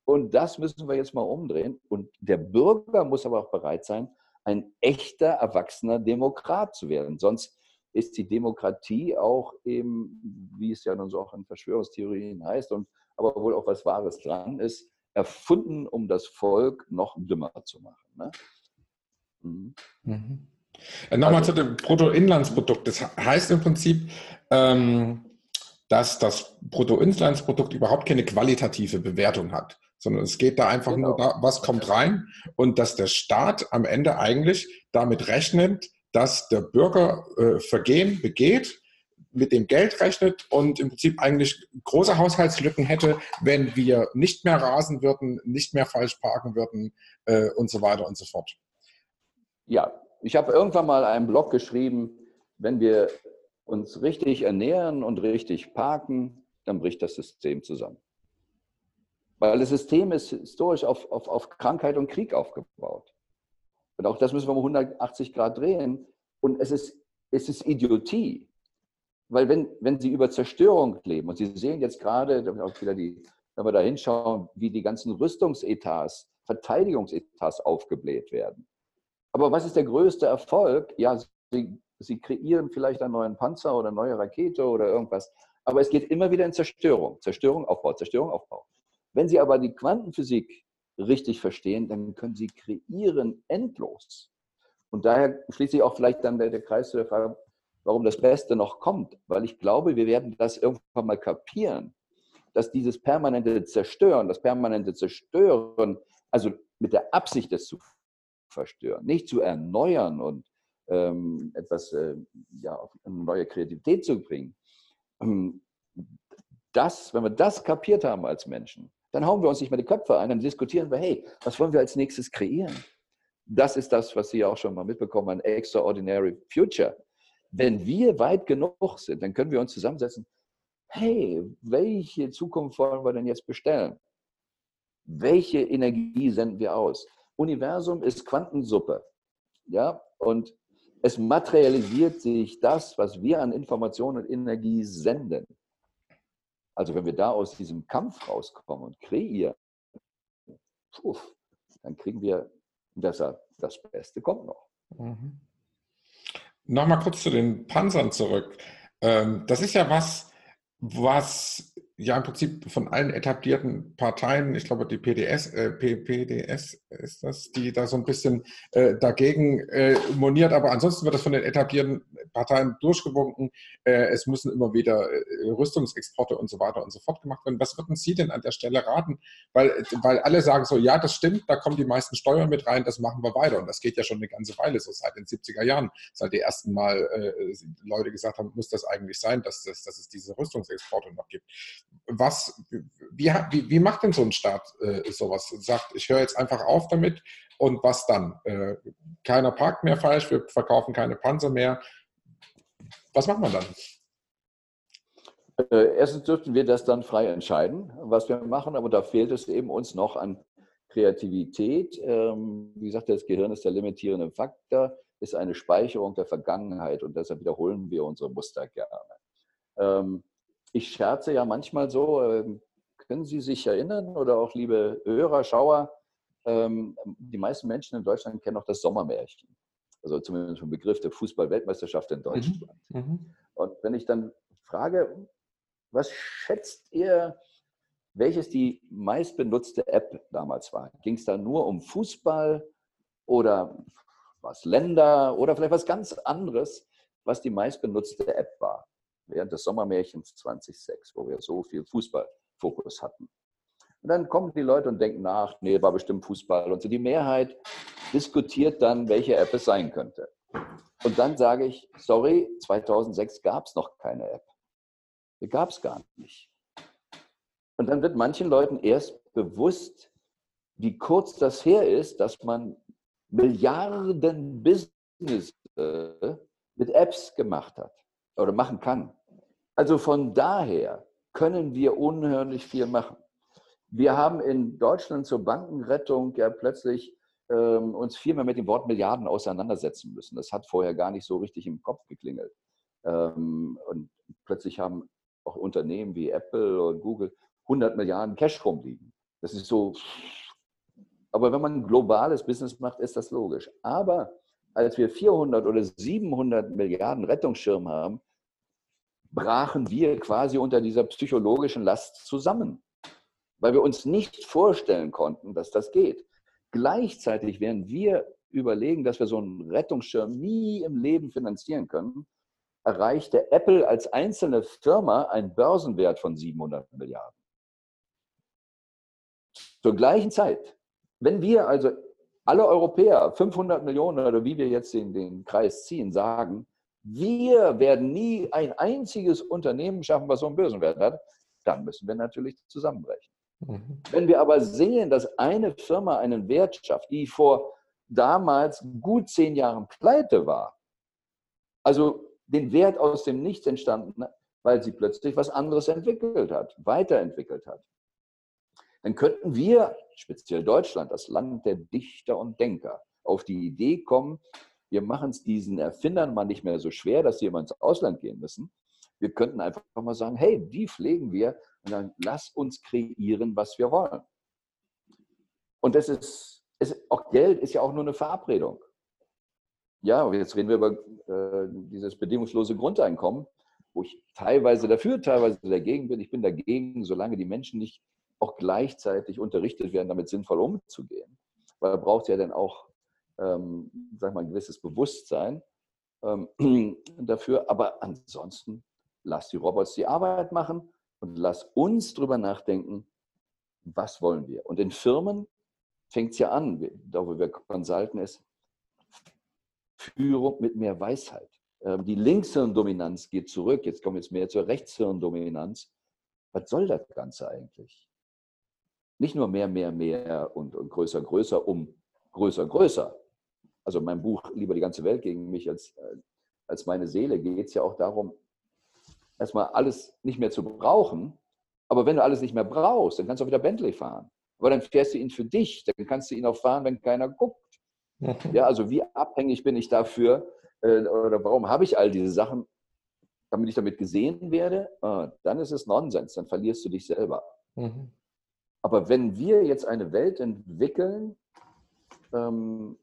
Und das müssen wir jetzt mal umdrehen. Und der Bürger muss aber auch bereit sein, ein echter, erwachsener Demokrat zu werden. Sonst ist die Demokratie auch eben, wie es ja nun so auch in Verschwörungstheorien heißt, und aber wohl auch was Wahres dran ist, erfunden, um das Volk noch dümmer zu machen. Ne? Mhm. Mhm. Äh, nochmal also, zu dem Bruttoinlandsprodukt. Das heißt im Prinzip, ähm, dass das Bruttoinlandsprodukt überhaupt keine qualitative Bewertung hat, sondern es geht da einfach genau. nur da, was kommt rein und dass der Staat am Ende eigentlich damit rechnet, dass der Bürger äh, Vergehen begeht, mit dem Geld rechnet und im Prinzip eigentlich große Haushaltslücken hätte, wenn wir nicht mehr rasen würden, nicht mehr falsch parken würden äh, und so weiter und so fort. Ja, ich habe irgendwann mal einen Blog geschrieben, wenn wir uns richtig ernähren und richtig parken, dann bricht das System zusammen. Weil das System ist historisch auf, auf, auf Krankheit und Krieg aufgebaut. Und auch das müssen wir um 180 Grad drehen. Und es ist, es ist Idiotie. Weil wenn, wenn Sie über Zerstörung leben, und Sie sehen jetzt gerade, auch wieder die, wenn wir da hinschauen, wie die ganzen Rüstungsetats, Verteidigungsetats aufgebläht werden. Aber was ist der größte Erfolg? Ja, sie, sie kreieren vielleicht einen neuen Panzer oder eine neue Rakete oder irgendwas. Aber es geht immer wieder in Zerstörung. Zerstörung, Aufbau, Zerstörung, Aufbau. Wenn Sie aber die Quantenphysik richtig verstehen, dann können Sie kreieren endlos. Und daher schließt sich auch vielleicht dann der, der Kreis zu der Frage, warum das Beste noch kommt. Weil ich glaube, wir werden das irgendwann mal kapieren, dass dieses permanente Zerstören, das permanente Zerstören, also mit der Absicht, das zu verstören, nicht zu erneuern und ähm, etwas, äh, ja, auf eine neue Kreativität zu bringen. Ähm, das, wenn wir das kapiert haben als Menschen, dann hauen wir uns nicht mehr die Köpfe ein, dann diskutieren wir, hey, was wollen wir als nächstes kreieren? Das ist das, was Sie auch schon mal mitbekommen haben, Extraordinary Future. Wenn wir weit genug sind, dann können wir uns zusammensetzen, hey, welche Zukunft wollen wir denn jetzt bestellen? Welche Energie senden wir aus? Universum ist Quantensuppe. Ja, und es materialisiert sich das, was wir an Information und Energie senden. Also wenn wir da aus diesem Kampf rauskommen und kreieren, puff, dann kriegen wir deshalb das Beste kommt noch. Mhm. Nochmal kurz zu den Panzern zurück. Ähm, das ist ja was, was ja im Prinzip von allen etablierten Parteien, ich glaube die PDS, äh, PDS ist das, die da so ein bisschen äh, dagegen äh, moniert, aber ansonsten wird das von den etablierten Parteien durchgewunken. Äh, es müssen immer wieder äh, Rüstungsexporte und so weiter und so fort gemacht werden. Was würden Sie denn an der Stelle raten? Weil, weil alle sagen so, ja, das stimmt, da kommen die meisten Steuern mit rein, das machen wir weiter. Und das geht ja schon eine ganze Weile, so seit den 70er Jahren, seit die ersten Mal äh, Leute gesagt haben, muss das eigentlich sein, dass, dass, dass es diese Rüstungsexporte noch gibt was, wie, wie, wie, macht denn so ein Staat äh, sowas? Sagt, ich höre jetzt einfach auf damit und was dann? Äh, keiner parkt mehr falsch, wir verkaufen keine Panzer mehr. Was macht man dann? Äh, erstens dürften wir das dann frei entscheiden, was wir machen, aber da fehlt es eben uns noch an Kreativität. Ähm, wie gesagt, das Gehirn ist der limitierende Faktor, ist eine Speicherung der Vergangenheit und deshalb wiederholen wir unsere Muster gerne. Ähm, ich scherze ja manchmal so, ähm, können Sie sich erinnern oder auch liebe Hörer, Schauer, ähm, die meisten Menschen in Deutschland kennen auch das Sommermärchen. Also zumindest vom Begriff der Fußball-Weltmeisterschaft in mhm, Deutschland. Mhm. Und wenn ich dann frage, was schätzt ihr, welches die meistbenutzte App damals war? Ging es da nur um Fußball oder was Länder oder vielleicht was ganz anderes, was die meistbenutzte App war? Während des Sommermärchens 2006, wo wir so viel Fußballfokus hatten. Und dann kommen die Leute und denken nach, nee, war bestimmt Fußball. Und so die Mehrheit diskutiert dann, welche App es sein könnte. Und dann sage ich, sorry, 2006 gab es noch keine App. Die gab es gar nicht. Und dann wird manchen Leuten erst bewusst, wie kurz das her ist, dass man Milliarden Business mit Apps gemacht hat oder machen kann. Also von daher können wir unhörlich viel machen. Wir haben in Deutschland zur Bankenrettung ja plötzlich ähm, uns viel mehr mit dem Wort Milliarden auseinandersetzen müssen. Das hat vorher gar nicht so richtig im Kopf geklingelt. Ähm, und plötzlich haben auch Unternehmen wie Apple und Google 100 Milliarden Cash rumliegen. Das ist so. Aber wenn man ein globales Business macht, ist das logisch. Aber als wir 400 oder 700 Milliarden Rettungsschirm haben, brachen wir quasi unter dieser psychologischen Last zusammen, weil wir uns nicht vorstellen konnten, dass das geht. Gleichzeitig, während wir überlegen, dass wir so einen Rettungsschirm nie im Leben finanzieren können, erreichte Apple als einzelne Firma einen Börsenwert von 700 Milliarden. Zur gleichen Zeit. Wenn wir also alle Europäer 500 Millionen oder wie wir jetzt den, den Kreis ziehen, sagen, wir werden nie ein einziges Unternehmen schaffen, was so einen Börsenwert hat, dann müssen wir natürlich zusammenbrechen. Mhm. Wenn wir aber sehen, dass eine Firma einen Wert schafft, die vor damals gut zehn Jahren pleite war, also den Wert aus dem Nichts entstanden, weil sie plötzlich was anderes entwickelt hat, weiterentwickelt hat, dann könnten wir, speziell Deutschland, das Land der Dichter und Denker, auf die Idee kommen, wir machen es diesen Erfindern mal nicht mehr so schwer, dass sie immer ins Ausland gehen müssen. Wir könnten einfach mal sagen, hey, die pflegen wir und dann lass uns kreieren, was wir wollen. Und das ist, ist auch Geld ist ja auch nur eine Verabredung. Ja, und jetzt reden wir über äh, dieses bedingungslose Grundeinkommen, wo ich teilweise dafür, teilweise dagegen bin. Ich bin dagegen, solange die Menschen nicht auch gleichzeitig unterrichtet werden, damit sinnvoll umzugehen. Weil braucht ja dann auch ähm, sag mal, ein gewisses Bewusstsein ähm, dafür. Aber ansonsten lass die Robots die Arbeit machen und lass uns drüber nachdenken, was wollen wir. Und in Firmen fängt es ja an, da wo wir consulten ist, Führung mit mehr Weisheit. Ähm, die Linkshirndominanz geht zurück. Jetzt kommen wir jetzt mehr zur Rechtshirndominanz. Was soll das Ganze eigentlich? Nicht nur mehr, mehr, mehr und, und größer, größer, um größer, größer, also mein Buch Lieber die ganze Welt gegen mich als, äh, als meine Seele geht es ja auch darum, erstmal alles nicht mehr zu brauchen. Aber wenn du alles nicht mehr brauchst, dann kannst du auch wieder Bentley fahren. Aber dann fährst du ihn für dich, dann kannst du ihn auch fahren, wenn keiner guckt. Ja, also wie abhängig bin ich dafür äh, oder warum habe ich all diese Sachen, damit ich damit gesehen werde? Ah, dann ist es Nonsens, dann verlierst du dich selber. Mhm. Aber wenn wir jetzt eine Welt entwickeln, ähm,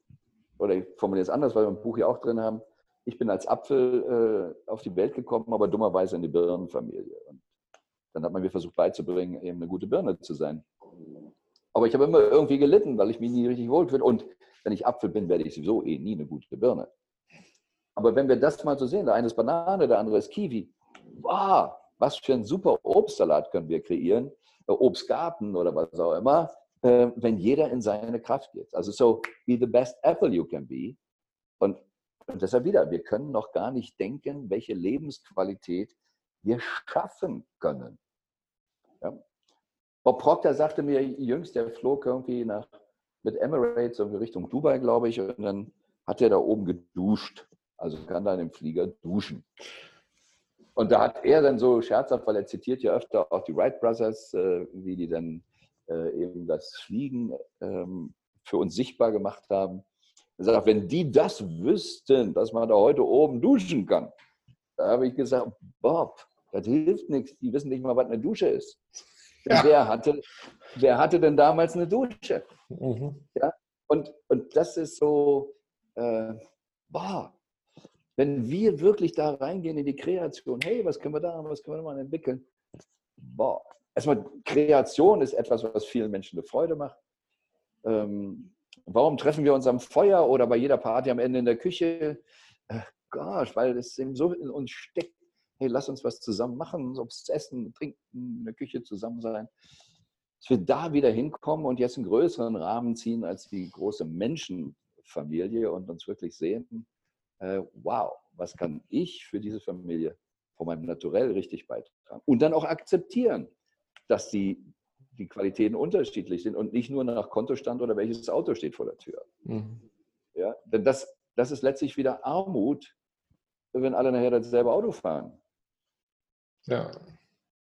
oder ich formuliere es anders, weil wir im Buch ja auch drin haben, ich bin als Apfel äh, auf die Welt gekommen, aber dummerweise in die Birnenfamilie. Und dann hat man mir versucht beizubringen, eben eine gute Birne zu sein. Aber ich habe immer irgendwie gelitten, weil ich mich nie richtig wohlfühle. Und wenn ich Apfel bin, werde ich sowieso eh nie eine gute Birne. Aber wenn wir das mal so sehen, der eine ist Banane, der andere ist Kiwi. Wow, was für ein super Obstsalat können wir kreieren. Obstgarten oder was auch immer. Äh, wenn jeder in seine Kraft geht. Also so, be the best apple you can be. Und, und deshalb wieder, wir können noch gar nicht denken, welche Lebensqualität wir schaffen können. Ja. Bob Proctor sagte mir jüngst, der flog irgendwie nach, mit Emirates irgendwie Richtung Dubai, glaube ich, und dann hat er da oben geduscht. Also kann da in dem Flieger duschen. Und da hat er dann so scherzhaft, weil er zitiert ja öfter auch die Wright Brothers, äh, wie die dann äh, eben das Fliegen ähm, für uns sichtbar gemacht haben. Er sagt, wenn die das wüssten, dass man da heute oben duschen kann, da habe ich gesagt, Bob, das hilft nichts. Die wissen nicht mal, was eine Dusche ist. Ja. Wer, hatte, wer hatte denn damals eine Dusche? Mhm. Ja? Und, und das ist so, äh, boah, wenn wir wirklich da reingehen in die Kreation, hey, was können wir da, was können wir mal entwickeln? Boah, erstmal Kreation ist etwas, was vielen Menschen eine Freude macht. Ähm, warum treffen wir uns am Feuer oder bei jeder Party am Ende in der Küche? Äh, gosh, weil es eben so in uns steckt. Hey, lass uns was zusammen machen, ob es Essen, Trinken, in der Küche zusammen sein. Dass wir da wieder hinkommen und jetzt einen größeren Rahmen ziehen als die große Menschenfamilie und uns wirklich sehen, äh, wow, was kann ich für diese Familie von meinem Naturell richtig beitragen? Und dann auch akzeptieren, dass die, die Qualitäten unterschiedlich sind und nicht nur nach Kontostand oder welches Auto steht vor der Tür. Mhm. Ja, denn das, das ist letztlich wieder Armut, wenn alle nachher dasselbe Auto fahren. Ja.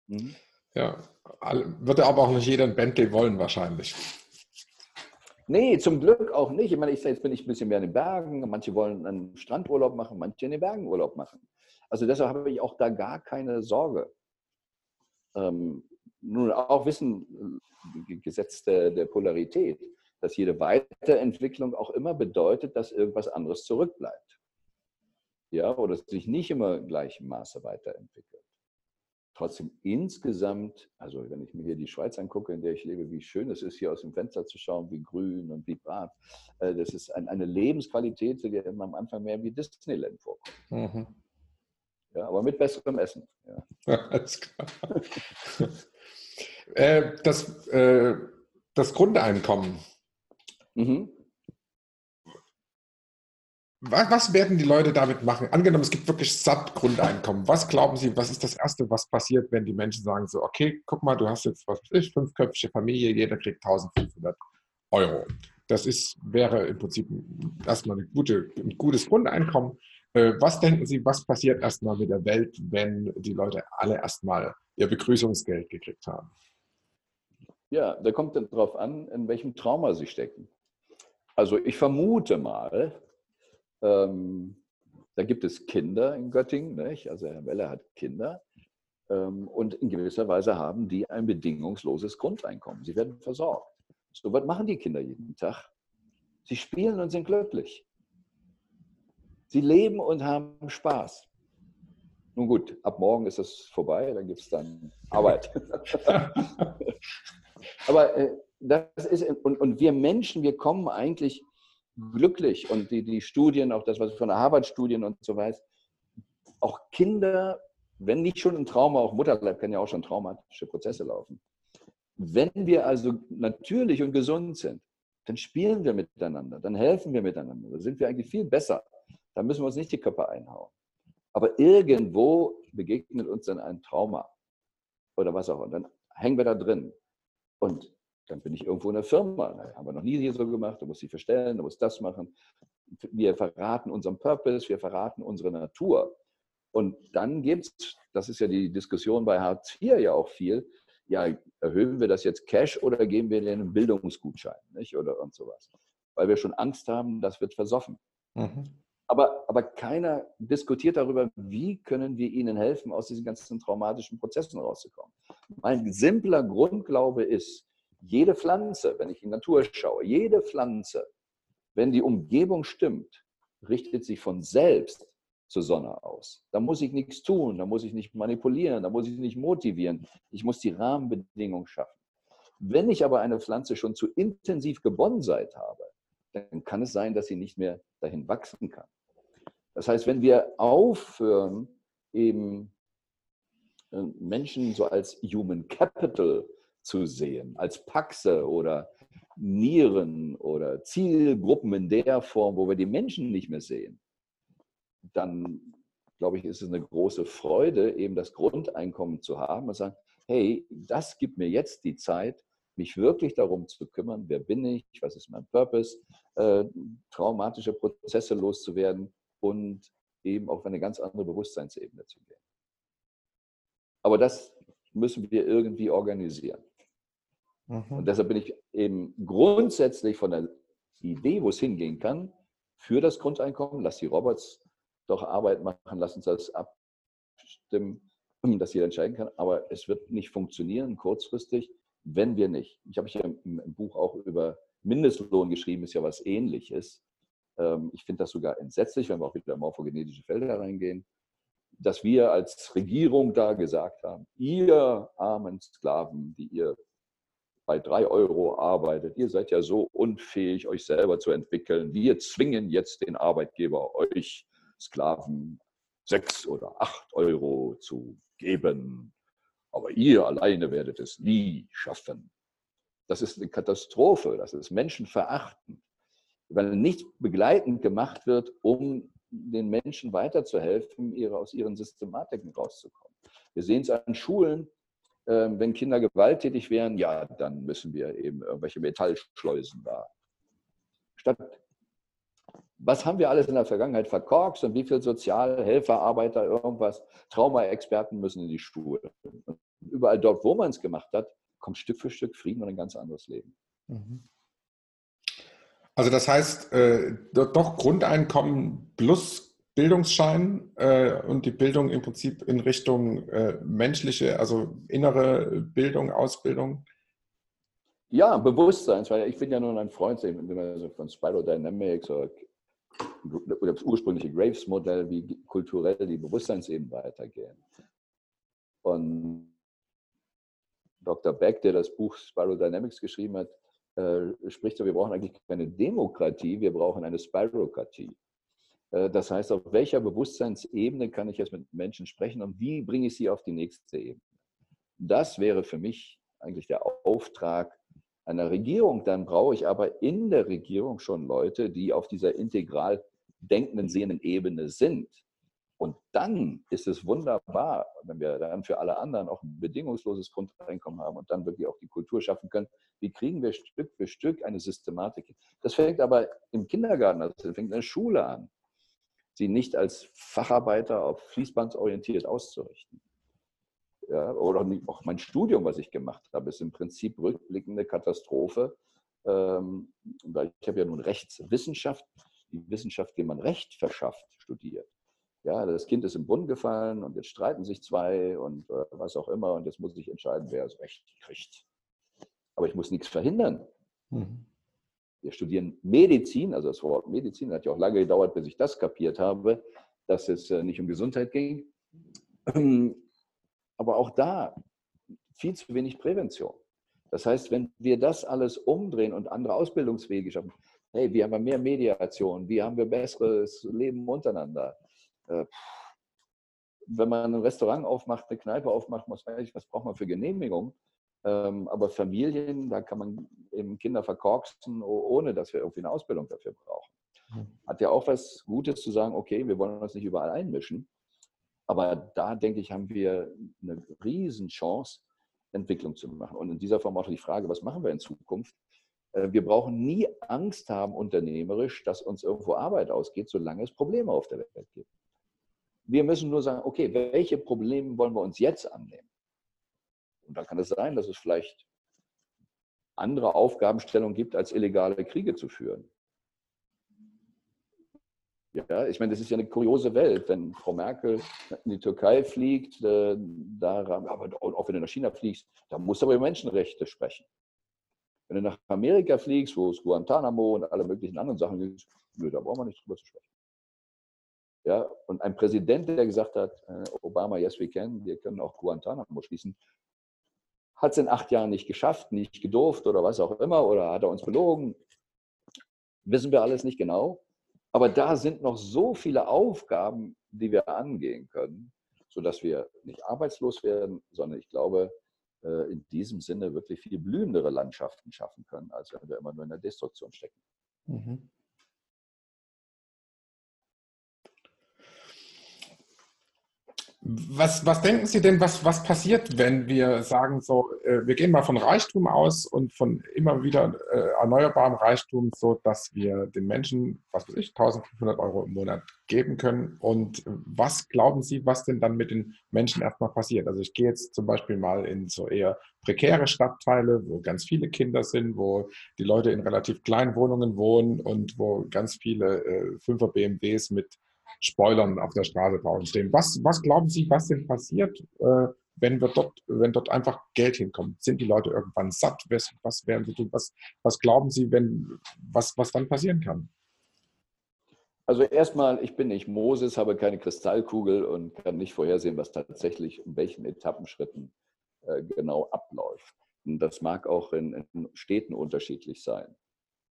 Mhm. Ja, wird aber auch nicht jeder ein Bentley wollen wahrscheinlich. Nee, zum Glück auch nicht. Ich meine, ich, jetzt bin ich ein bisschen mehr in den Bergen. Manche wollen einen Strandurlaub machen, manche in den Bergen Urlaub machen. Also deshalb habe ich auch da gar keine Sorge. Ähm, nun auch wissen, äh, Gesetz der, der Polarität, dass jede Weiterentwicklung auch immer bedeutet, dass irgendwas anderes zurückbleibt. Ja, oder sich nicht immer gleichem Maße weiterentwickelt. Trotzdem insgesamt, also wenn ich mir hier die Schweiz angucke, in der ich lebe, wie schön es ist, hier aus dem Fenster zu schauen, wie grün und wie brav. Äh, das ist eine Lebensqualität, die immer am Anfang mehr wie Disneyland vorkommt. Mhm. Ja, aber mit besserem Essen. Ja. Alles klar. äh, das, äh, das Grundeinkommen. Mhm. Was, was, werden die Leute damit machen? Angenommen, es gibt wirklich satt Grundeinkommen. Was glauben Sie, was ist das Erste, was passiert, wenn die Menschen sagen so, okay, guck mal, du hast jetzt, was ich, fünfköpfige Familie, jeder kriegt 1500 Euro. Das ist, wäre im Prinzip erstmal eine gute, ein gutes Grundeinkommen. Äh, was denken Sie, was passiert erstmal mit der Welt, wenn die Leute alle erstmal ihr Begrüßungsgeld gekriegt haben? Ja, da kommt dann drauf an, in welchem Trauma sie stecken. Also ich vermute mal, ähm, da gibt es Kinder in Göttingen, nicht? also Herr Weller hat Kinder ähm, und in gewisser Weise haben die ein bedingungsloses Grundeinkommen. Sie werden versorgt. So was machen die Kinder jeden Tag? Sie spielen und sind glücklich. Sie leben und haben Spaß. Nun gut, ab morgen ist es vorbei, dann gibt es dann Arbeit. Aber äh, das ist, und, und wir Menschen, wir kommen eigentlich glücklich und die, die Studien, auch das, was ich von der Harvard-Studien und so weiß, auch Kinder, wenn nicht schon ein Trauma, auch Mutterleib kann ja auch schon traumatische Prozesse laufen. Wenn wir also natürlich und gesund sind, dann spielen wir miteinander, dann helfen wir miteinander, dann sind wir eigentlich viel besser. Da müssen wir uns nicht die Köpfe einhauen. Aber irgendwo begegnet uns dann ein Trauma oder was auch immer. Dann hängen wir da drin. Und dann bin ich irgendwo in der Firma. Das haben wir noch nie hier so gemacht. Du musst dich verstellen, du musst das machen. Wir verraten unseren Purpose, wir verraten unsere Natur. Und dann gibt es, das ist ja die Diskussion bei Hartz IV ja auch viel, ja, erhöhen wir das jetzt Cash oder geben wir denen einen Bildungsgutschein nicht? oder und sowas. Weil wir schon Angst haben, das wird versoffen. Mhm. Aber, aber keiner diskutiert darüber, wie können wir ihnen helfen, aus diesen ganzen traumatischen Prozessen rauszukommen. Mein simpler Grundglaube ist, jede Pflanze, wenn ich in die Natur schaue, jede Pflanze, wenn die Umgebung stimmt, richtet sich von selbst zur Sonne aus. Da muss ich nichts tun, da muss ich nicht manipulieren, da muss ich nicht motivieren. Ich muss die Rahmenbedingungen schaffen. Wenn ich aber eine Pflanze schon zu intensiv gebonseit habe, dann kann es sein, dass sie nicht mehr dahin wachsen kann. Das heißt, wenn wir aufhören, eben äh, Menschen so als Human Capital zu sehen, als Paxe oder Nieren oder Zielgruppen in der Form, wo wir die Menschen nicht mehr sehen, dann glaube ich, ist es eine große Freude, eben das Grundeinkommen zu haben und sagen, hey, das gibt mir jetzt die Zeit, mich wirklich darum zu kümmern, wer bin ich, was ist mein Purpose, äh, traumatische Prozesse loszuwerden und eben auf eine ganz andere Bewusstseinsebene zu gehen. Aber das müssen wir irgendwie organisieren. Mhm. Und deshalb bin ich eben grundsätzlich von der Idee, wo es hingehen kann, für das Grundeinkommen. Lass die Robots doch Arbeit machen, lass uns das abstimmen, dass jeder entscheiden kann. Aber es wird nicht funktionieren kurzfristig, wenn wir nicht. Ich habe ja im, Buch auch über Mindestlohn geschrieben, ist ja was ähnliches. Ähm, ich finde das sogar entsetzlich, wenn wir auch wieder morphogenetische Felder reingehen, dass wir als Regierung da gesagt haben, ihr armen Sklaven, die ihr bei drei Euro arbeitet, ihr seid ja so unfähig, euch selber zu entwickeln. Wir zwingen jetzt den Arbeitgeber, euch Sklaven sechs oder acht Euro zu geben. Aber ihr alleine werdet es nie schaffen. Das ist eine Katastrophe, das ist menschenverachtend weil nichts begleitend gemacht wird, um den Menschen weiterzuhelfen, ihre, aus ihren Systematiken rauszukommen. Wir sehen es an Schulen, wenn Kinder gewalttätig wären, ja, dann müssen wir eben irgendwelche Metallschleusen da. Statt, was haben wir alles in der Vergangenheit verkorkst und wie viele Sozialhelfer, Arbeiter, irgendwas, Traumaexperten müssen in die Schule. Und überall dort, wo man es gemacht hat, kommt Stück für Stück Frieden und ein ganz anderes Leben. Mhm. Also das heißt, äh, doch Grundeinkommen plus Bildungsschein äh, und die Bildung im Prinzip in Richtung äh, menschliche, also innere Bildung, Ausbildung? Ja, Bewusstseins, weil ich bin ja nun ein Freund von Spirodynamics oder, oder das ursprüngliche Graves-Modell, wie kulturell die Bewusstseinsebenen weitergehen. Und Dr. Beck, der das Buch Spirodynamics geschrieben hat, äh, spricht so, wir brauchen eigentlich keine Demokratie, wir brauchen eine Spirokratie. Äh, das heißt, auf welcher Bewusstseinsebene kann ich jetzt mit Menschen sprechen und wie bringe ich sie auf die nächste Ebene? Das wäre für mich eigentlich der Auftrag einer Regierung. Dann brauche ich aber in der Regierung schon Leute, die auf dieser integral denkenden, sehenden Ebene sind. Und dann ist es wunderbar, wenn wir dann für alle anderen auch ein bedingungsloses Grundeinkommen haben und dann wirklich auch die Kultur schaffen können. Wie kriegen wir Stück für Stück eine Systematik? Das fängt aber im Kindergarten an, das fängt in der Schule an sie nicht als Facharbeiter auf Fließband orientiert auszurichten. Ja, oder auch mein Studium, was ich gemacht habe, ist im Prinzip rückblickende Katastrophe. Ähm, weil ich habe ja nun Rechtswissenschaft, die Wissenschaft, die man Recht verschafft, studiert. Ja, das Kind ist im Brunnen gefallen und jetzt streiten sich zwei und äh, was auch immer und jetzt muss ich entscheiden, wer das Recht kriegt. Aber ich muss nichts verhindern. Mhm wir studieren Medizin, also das Wort Medizin hat ja auch lange gedauert, bis ich das kapiert habe, dass es äh, nicht um Gesundheit ging. Aber auch da viel zu wenig Prävention. Das heißt, wenn wir das alles umdrehen und andere Ausbildungswege schaffen, hey, wie haben wir mehr Mediation, wie haben wir besseres Leben untereinander? Äh, wenn man ein Restaurant aufmacht, eine Kneipe aufmacht, muss man was braucht man für Genehmigung? Ähm, aber Familien, da kann man eben Kinder verkorksen, ohne dass wir irgendwie eine Ausbildung dafür brauchen. Hm. Hat ja auch was Gutes zu sagen, okay, wir wollen uns nicht überall einmischen. Aber da, denke ich, haben wir eine Riesenchance, Entwicklung zu machen. Und in dieser Form auch die Frage, was machen wir in Zukunft? Äh, wir brauchen nie Angst haben, unternehmerisch, dass uns irgendwo Arbeit ausgeht, solange es Probleme auf der Welt gibt. Wir müssen nur sagen, okay, welche Probleme wollen wir uns jetzt annehmen? Und dann kann es sein, dass es vielleicht andere Aufgabenstellungen gibt, als illegale Kriege zu führen. Ja, ich meine, das ist ja eine kuriose Welt, wenn Frau Merkel in die Türkei fliegt, äh, da, aber auch wenn du nach China fliegst, da musst du aber über Menschenrechte sprechen. Wenn du nach Amerika fliegst, wo es Guantanamo und alle möglichen anderen Sachen gibt, nö, da brauchen wir nicht drüber zu sprechen. Ja, und ein Präsident, der gesagt hat, äh, Obama, yes we can, wir können auch Guantanamo schließen, hat es in acht Jahren nicht geschafft, nicht gedurft oder was auch immer, oder hat er uns belogen? Wissen wir alles nicht genau. Aber da sind noch so viele Aufgaben, die wir angehen können, sodass wir nicht arbeitslos werden, sondern ich glaube, äh, in diesem Sinne wirklich viel blühendere Landschaften schaffen können, als wenn wir immer nur in der Destruktion stecken. Mhm. Was, was denken Sie denn, was, was passiert, wenn wir sagen, so, äh, wir gehen mal von Reichtum aus und von immer wieder äh, erneuerbarem Reichtum, so dass wir den Menschen, was weiß ich, 1500 Euro im Monat geben können? Und was glauben Sie, was denn dann mit den Menschen erstmal passiert? Also ich gehe jetzt zum Beispiel mal in so eher prekäre Stadtteile, wo ganz viele Kinder sind, wo die Leute in relativ kleinen Wohnungen wohnen und wo ganz viele äh, 5er BMWs mit Spoilern auf der Straße draußen stehen. Was, was glauben Sie, was denn passiert, äh, wenn, wir dort, wenn dort einfach Geld hinkommt? Sind die Leute irgendwann satt? Was, was werden sie tun? Was, was glauben Sie, wenn, was, was dann passieren kann? Also erstmal, ich bin nicht Moses, habe keine Kristallkugel und kann nicht vorhersehen, was tatsächlich in welchen Etappenschritten äh, genau abläuft. Und das mag auch in, Städten unterschiedlich sein.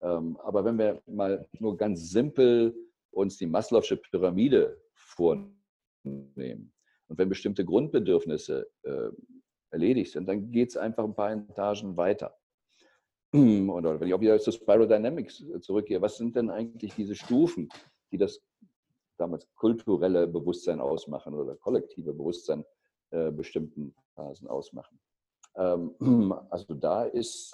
Ähm, aber wenn wir mal nur ganz simpel uns die Maslow'sche Pyramide vornehmen und wenn bestimmte Grundbedürfnisse äh, erledigt sind, dann geht es einfach ein paar Etagen weiter. Oder wenn ich auch wieder zu Spirodynamics zurückgehe, was sind denn eigentlich diese Stufen, die das damals kulturelle Bewusstsein ausmachen oder kollektive Bewusstsein äh, bestimmten Phasen ausmachen? Ähm, also da ist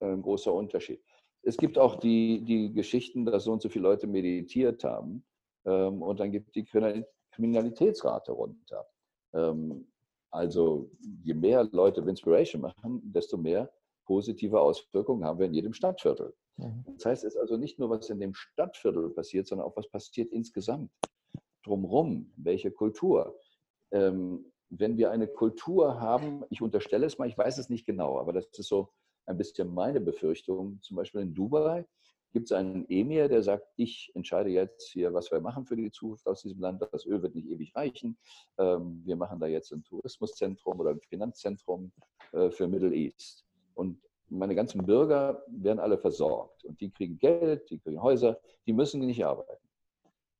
ein großer Unterschied es gibt auch die, die Geschichten, dass so und so viele Leute meditiert haben ähm, und dann gibt die Kriminalitätsrate runter. Ähm, also je mehr Leute Inspiration machen, desto mehr positive Auswirkungen haben wir in jedem Stadtviertel. Mhm. Das heißt, es ist also nicht nur, was in dem Stadtviertel passiert, sondern auch, was passiert insgesamt. drumherum, welche Kultur. Ähm, wenn wir eine Kultur haben, ich unterstelle es mal, ich weiß es nicht genau, aber das ist so ein bisschen meine Befürchtung. Zum Beispiel in Dubai gibt es einen Emir, der sagt, ich entscheide jetzt hier, was wir machen für die Zukunft aus diesem Land. Das Öl wird nicht ewig reichen. Ähm, wir machen da jetzt ein Tourismuszentrum oder ein Finanzzentrum äh, für Middle East. Und meine ganzen Bürger werden alle versorgt. Und die kriegen Geld, die kriegen Häuser, die müssen nicht arbeiten.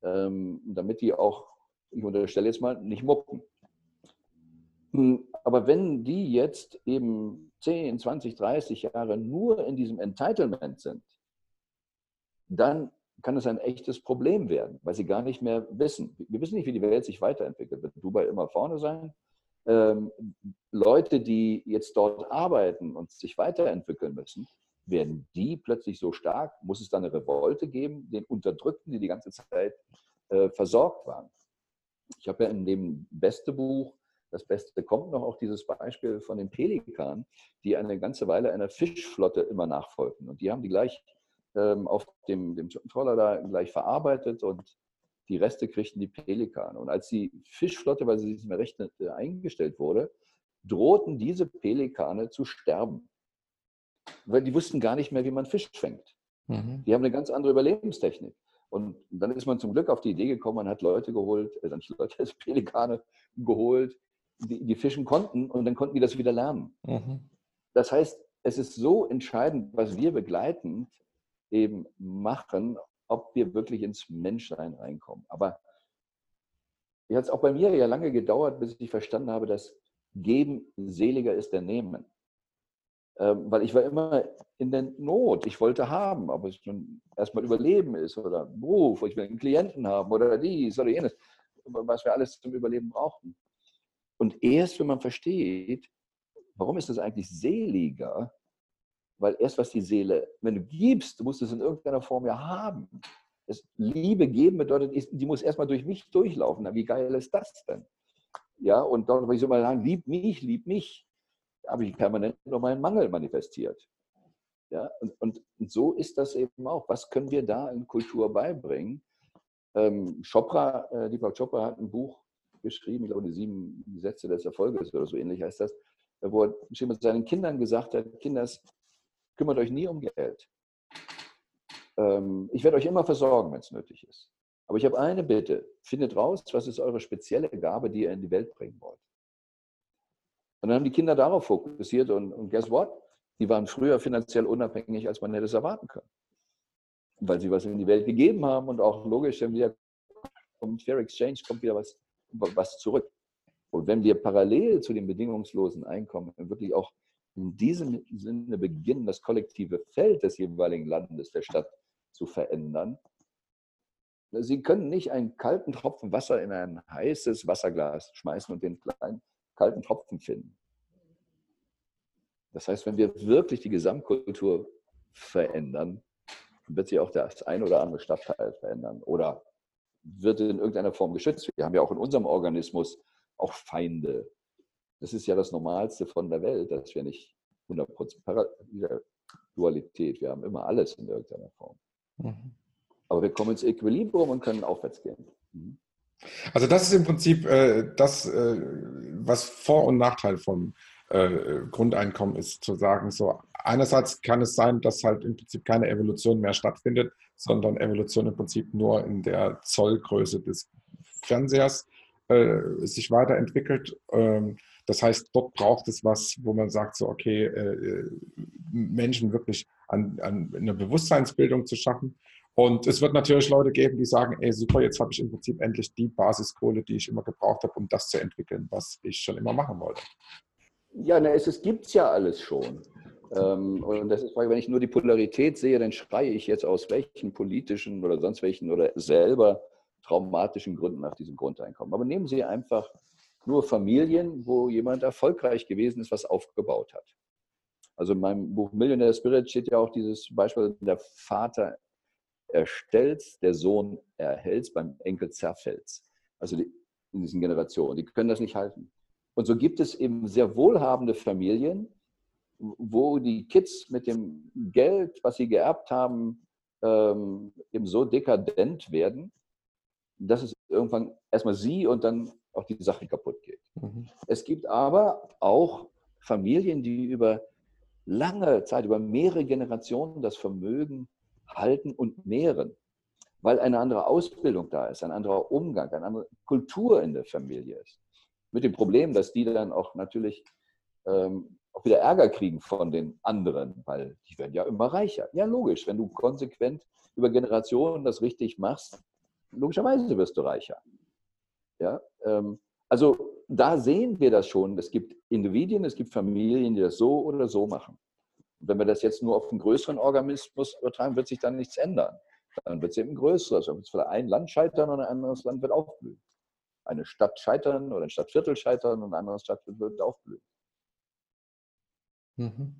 Ähm, damit die auch, ich unterstelle jetzt mal, nicht mucken. Hm, aber wenn die jetzt eben 10, 20, 30 Jahre nur in diesem Entitlement sind, dann kann es ein echtes Problem werden, weil sie gar nicht mehr wissen. Wir wissen nicht, wie die Welt sich weiterentwickelt. Wird Dubai immer vorne sein? Ähm, Leute, die jetzt dort arbeiten und sich weiterentwickeln müssen, werden die plötzlich so stark? Muss es da eine Revolte geben, den Unterdrückten, die die ganze Zeit äh, versorgt waren? Ich habe ja in dem beste Buch, das Beste kommt noch auch dieses Beispiel von den Pelikanen, die eine ganze Weile einer Fischflotte immer nachfolgten. Und die haben die gleich ähm, auf dem, dem Trawler da gleich verarbeitet und die Reste kriegten die Pelikane. Und als die Fischflotte, weil sie nicht mehr recht äh, eingestellt wurde, drohten diese Pelikane zu sterben. Weil die wussten gar nicht mehr, wie man Fisch fängt. Mhm. Die haben eine ganz andere Überlebenstechnik. Und dann ist man zum Glück auf die Idee gekommen, man hat Leute geholt, äh, nicht Leute, Pelikane geholt, die, die fischen konnten und dann konnten die das wieder lernen. Mhm. Das heißt, es ist so entscheidend, was wir begleitend eben machen, ob wir wirklich ins Menschsein reinkommen. Aber es hat auch bei mir ja lange gedauert, bis ich verstanden habe, dass Geben seliger ist der Nehmen. Ähm, weil ich war immer in der Not. Ich wollte haben, ob es nun erstmal Überleben ist oder Beruf, ich will einen Klienten haben oder dies oder jenes, was wir alles zum Überleben brauchen. Und erst, wenn man versteht, warum ist das eigentlich seliger, weil erst was die Seele, wenn du gibst, du musst es in irgendeiner Form ja haben. Das Liebe geben bedeutet, die muss erstmal durch mich durchlaufen. Na, wie geil ist das denn? Ja, und dort, wenn ich so mal sagen, lieb mich, lieb mich, habe ich permanent noch meinen Mangel manifestiert. Ja, und, und, und, so ist das eben auch. Was können wir da in Kultur beibringen? Ähm, Chopra, äh, Deepak Chopra hat ein Buch geschrieben, ich glaube, die sieben Sätze des Erfolges oder so ähnlich heißt das, wo er mit seinen Kindern gesagt hat, Kinders, Kümmert euch nie um Geld. Ähm, ich werde euch immer versorgen, wenn es nötig ist. Aber ich habe eine Bitte. Findet raus, was ist eure spezielle Gabe, die ihr in die Welt bringen wollt. Und dann haben die Kinder darauf fokussiert und, und guess what? Die waren früher finanziell unabhängig, als man hätte es erwarten können. Weil sie was in die Welt gegeben haben und auch logisch, wenn wir vom Fair Exchange kommt wieder was, was zurück. Und wenn wir parallel zu dem bedingungslosen Einkommen wirklich auch in diesem Sinne beginnen, das kollektive Feld des jeweiligen Landes, der Stadt zu verändern. Sie können nicht einen kalten Tropfen Wasser in ein heißes Wasserglas schmeißen und den kleinen kalten Tropfen finden. Das heißt, wenn wir wirklich die Gesamtkultur verändern, wird sich auch das ein oder andere Stadtteil verändern oder wird in irgendeiner Form geschützt. Wir haben ja auch in unserem Organismus auch Feinde, das ist ja das Normalste von der Welt, dass wir nicht 100% Dualität, wir haben immer alles in irgendeiner Form. Mhm. Aber wir kommen ins Equilibrium und können aufwärts gehen. Mhm. Also das ist im Prinzip äh, das, äh, was Vor- und Nachteil vom äh, Grundeinkommen ist, zu sagen, so einerseits kann es sein, dass halt im Prinzip keine Evolution mehr stattfindet, sondern Evolution im Prinzip nur in der Zollgröße des Fernsehers äh, sich weiterentwickelt. Ähm, das heißt, dort braucht es was, wo man sagt, so, okay, äh, äh, Menschen wirklich an, an eine Bewusstseinsbildung zu schaffen. Und es wird natürlich Leute geben, die sagen, ey, super, jetzt habe ich im Prinzip endlich die Basiskohle, die ich immer gebraucht habe, um das zu entwickeln, was ich schon immer machen wollte. Ja, na, es, es gibt ja alles schon. Ähm, und das ist, wenn ich nur die Polarität sehe, dann schreie ich jetzt aus welchen politischen oder sonst welchen oder selber traumatischen Gründen nach diesem Grundeinkommen. Aber nehmen Sie einfach nur Familien, wo jemand erfolgreich gewesen ist, was aufgebaut hat. Also in meinem Buch Millionaire Spirit steht ja auch dieses Beispiel, der Vater erstellt, der Sohn erhält, beim Enkel zerfällt. Also die, in diesen Generationen, die können das nicht halten. Und so gibt es eben sehr wohlhabende Familien, wo die Kids mit dem Geld, was sie geerbt haben, ähm, eben so dekadent werden, dass es irgendwann erstmal sie und dann auch die Sache kaputt geht. Mhm. Es gibt aber auch Familien, die über lange Zeit, über mehrere Generationen das Vermögen halten und mehren, weil eine andere Ausbildung da ist, ein anderer Umgang, eine andere Kultur in der Familie ist. Mit dem Problem, dass die dann auch natürlich ähm, auch wieder Ärger kriegen von den anderen, weil die werden ja immer reicher. Ja, logisch, wenn du konsequent über Generationen das richtig machst, logischerweise wirst du reicher. Ja, ähm, also da sehen wir das schon. Es gibt Individuen, es gibt Familien, die das so oder so machen. Und wenn wir das jetzt nur auf einen größeren Organismus übertragen, wird sich dann nichts ändern. Dann wird es eben größer. Also wird vielleicht ein Land scheitern und ein anderes Land wird aufblühen. Eine Stadt scheitern oder ein Stadtviertel scheitern und ein anderes Stadtviertel wird aufblühen. Mhm.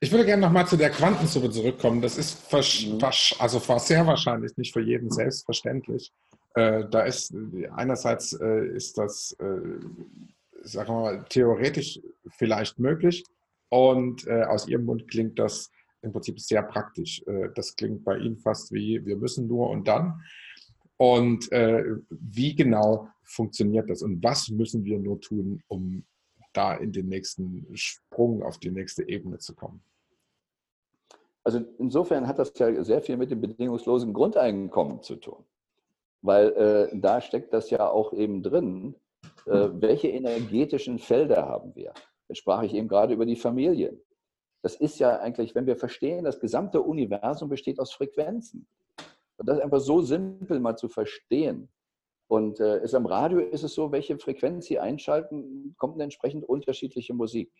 Ich würde gerne nochmal zu der Quantensuppe zurückkommen. Das ist mhm. also sehr wahrscheinlich nicht für jeden selbstverständlich. Äh, da ist einerseits äh, ist das, äh, sagen wir mal, theoretisch vielleicht möglich und aus Ihrem Mund klingt das im Prinzip sehr praktisch. Das klingt bei Ihnen fast wie wir müssen nur und dann. Und wie genau funktioniert das und was müssen wir nur tun, um da in den nächsten Sprung auf die nächste Ebene zu kommen? Also insofern hat das ja sehr viel mit dem bedingungslosen Grundeinkommen zu tun, weil äh, da steckt das ja auch eben drin, äh, welche energetischen Felder haben wir. Jetzt sprach ich eben gerade über die Familien. Das ist ja eigentlich, wenn wir verstehen, das gesamte Universum besteht aus Frequenzen. Und das einfach so simpel mal zu verstehen. Und äh, ist am Radio ist es so, welche Frequenz Sie einschalten, kommt eine entsprechend unterschiedliche Musik.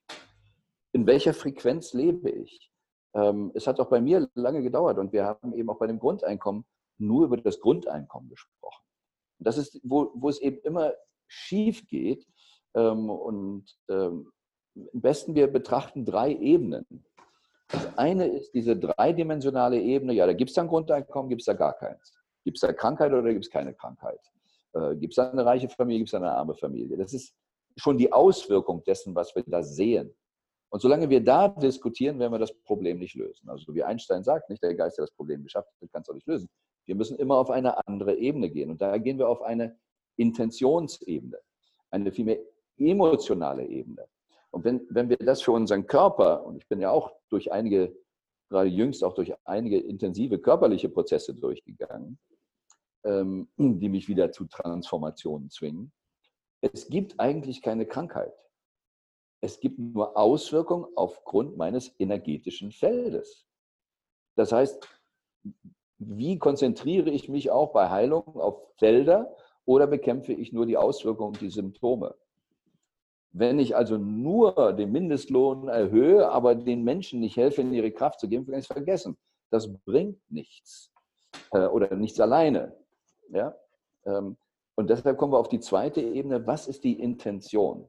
In welcher Frequenz lebe ich? Ähm, es hat auch bei mir lange gedauert und wir haben eben auch bei dem Grundeinkommen nur über das Grundeinkommen gesprochen. Und das ist, wo, wo es eben immer schief geht. Ähm, und ähm, am besten wir betrachten drei Ebenen. Das eine ist diese dreidimensionale Ebene, ja, da gibt es dann Grundeinkommen, gibt es da gar keins. Gibt es da Krankheit oder gibt es keine Krankheit? Äh, gibt es eine reiche Familie, gibt es eine arme Familie? Das ist schon die Auswirkung dessen, was wir da sehen. Und solange wir da diskutieren, werden wir das Problem nicht lösen. Also wie Einstein sagt, nicht der Geist, der das Problem geschafft hat, kann es auch nicht lösen. Wir müssen immer auf eine andere Ebene gehen. Und da gehen wir auf eine Intentionsebene, eine vielmehr emotionale Ebene. Und wenn, wenn wir das für unseren Körper, und ich bin ja auch durch einige, gerade jüngst auch durch einige intensive körperliche Prozesse durchgegangen, ähm, die mich wieder zu Transformationen zwingen, es gibt eigentlich keine Krankheit. Es gibt nur Auswirkungen aufgrund meines energetischen Feldes. Das heißt, wie konzentriere ich mich auch bei Heilung auf Felder oder bekämpfe ich nur die Auswirkungen, die Symptome? Wenn ich also nur den Mindestlohn erhöhe, aber den Menschen nicht helfe, in ihre Kraft zu geben, kann ich es vergessen. Das bringt nichts äh, oder nichts alleine. Ja? Ähm, und deshalb kommen wir auf die zweite Ebene. Was ist die Intention?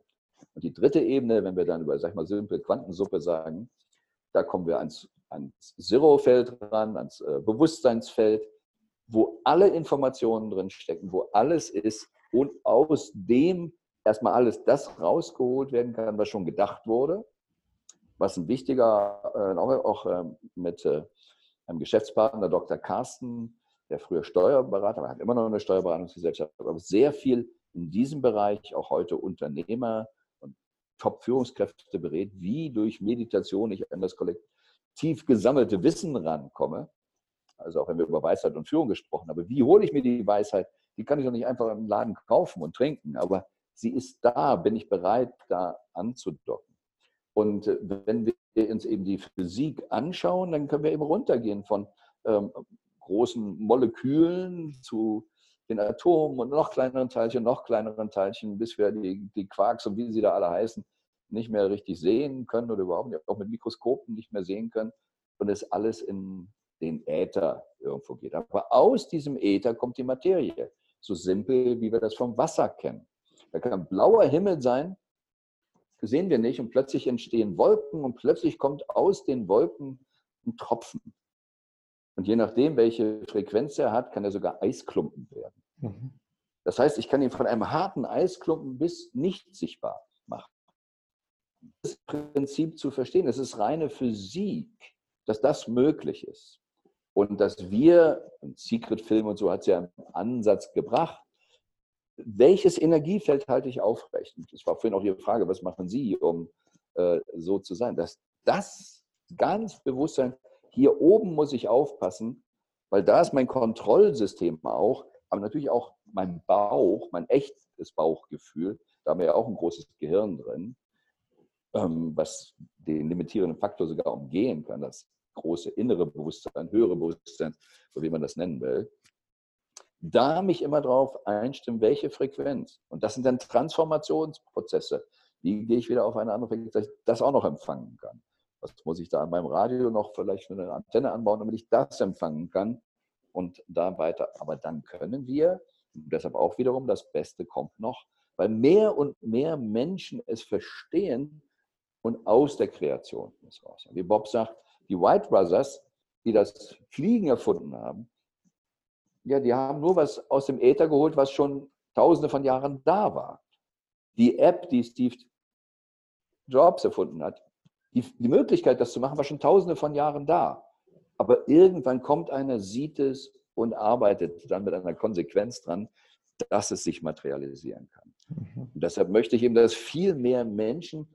Und die dritte Ebene, wenn wir dann über, sag ich mal, simple Quantensuppe sagen, da kommen wir ans, ans Zero-Feld ran, ans äh, Bewusstseinsfeld, wo alle Informationen drin stecken, wo alles ist und aus dem erstmal alles das rausgeholt werden kann, was schon gedacht wurde, was ein wichtiger, äh, auch, auch äh, mit äh, einem Geschäftspartner, Dr. Carsten, der früher Steuerberater war, hat immer noch eine Steuerberatungsgesellschaft, aber sehr viel in diesem Bereich, auch heute Unternehmer und Top-Führungskräfte berät, wie durch Meditation ich an das kollektiv gesammelte Wissen rankomme. Also auch wenn wir über Weisheit und Führung gesprochen haben, wie hole ich mir die Weisheit? Die kann ich doch nicht einfach im Laden kaufen und trinken, aber sie ist da, bin ich bereit, da anzudocken. Und äh, wenn wir uns eben die Physik anschauen, dann können wir eben runtergehen von ähm, großen Molekülen zu den Atomen und noch kleineren Teilchen, noch kleineren Teilchen, bis wir die, die Quarks und wie sie da alle heißen, nicht mehr richtig sehen können oder überhaupt nicht, auch mit Mikroskopen nicht mehr sehen können und es alles in den Äther irgendwo geht. Aber aus diesem Äther kommt die Materie, so simpel, wie wir das vom Wasser kennen. Da kann blauer Himmel sein, sehen wir nicht, und plötzlich entstehen Wolken und plötzlich kommt aus den Wolken ein Tropfen. Und je nachdem, welche Frequenz er hat, kann er sogar Eisklumpen werden. Mhm. Das heißt, ich kann ihn von einem harten Eisklumpen bis nicht sichtbar machen. Das Prinzip zu verstehen, es ist reine Physik, dass das möglich ist. Und dass wir, Secret Film und so hat es ja einen Ansatz gebracht, welches Energiefeld halte ich aufrecht? Das war vorhin auch Ihre Frage, was machen Sie, um äh, so zu sein? Dass das ganz bewusst sein, hier oben muss ich aufpassen, weil da ist mein Kontrollsystem auch, aber natürlich auch mein Bauch, mein echtes Bauchgefühl, da haben wir ja auch ein großes Gehirn drin, ähm, was den limitierenden Faktor sogar umgehen kann, das große innere Bewusstsein, höhere Bewusstsein, so wie man das nennen will. Da mich immer darauf einstimmen, welche Frequenz. Und das sind dann Transformationsprozesse. Wie gehe ich wieder auf eine andere Frequenz, dass ich das auch noch empfangen kann? Was muss ich da an meinem Radio noch vielleicht für eine Antenne anbauen, damit ich das empfangen kann und da weiter. Aber dann können wir, deshalb auch wiederum, das Beste kommt noch, weil mehr und mehr Menschen es verstehen und aus der Kreation ist raus. Wie Bob sagt, die White Brothers, die das Fliegen erfunden haben, ja, die haben nur was aus dem Äther geholt, was schon tausende von Jahren da war. Die App, die Steve Jobs erfunden hat, die, die Möglichkeit, das zu machen, war schon tausende von Jahren da. Aber irgendwann kommt einer, sieht es und arbeitet dann mit einer Konsequenz dran, dass es sich materialisieren kann. Mhm. Und deshalb möchte ich eben, dass viel mehr Menschen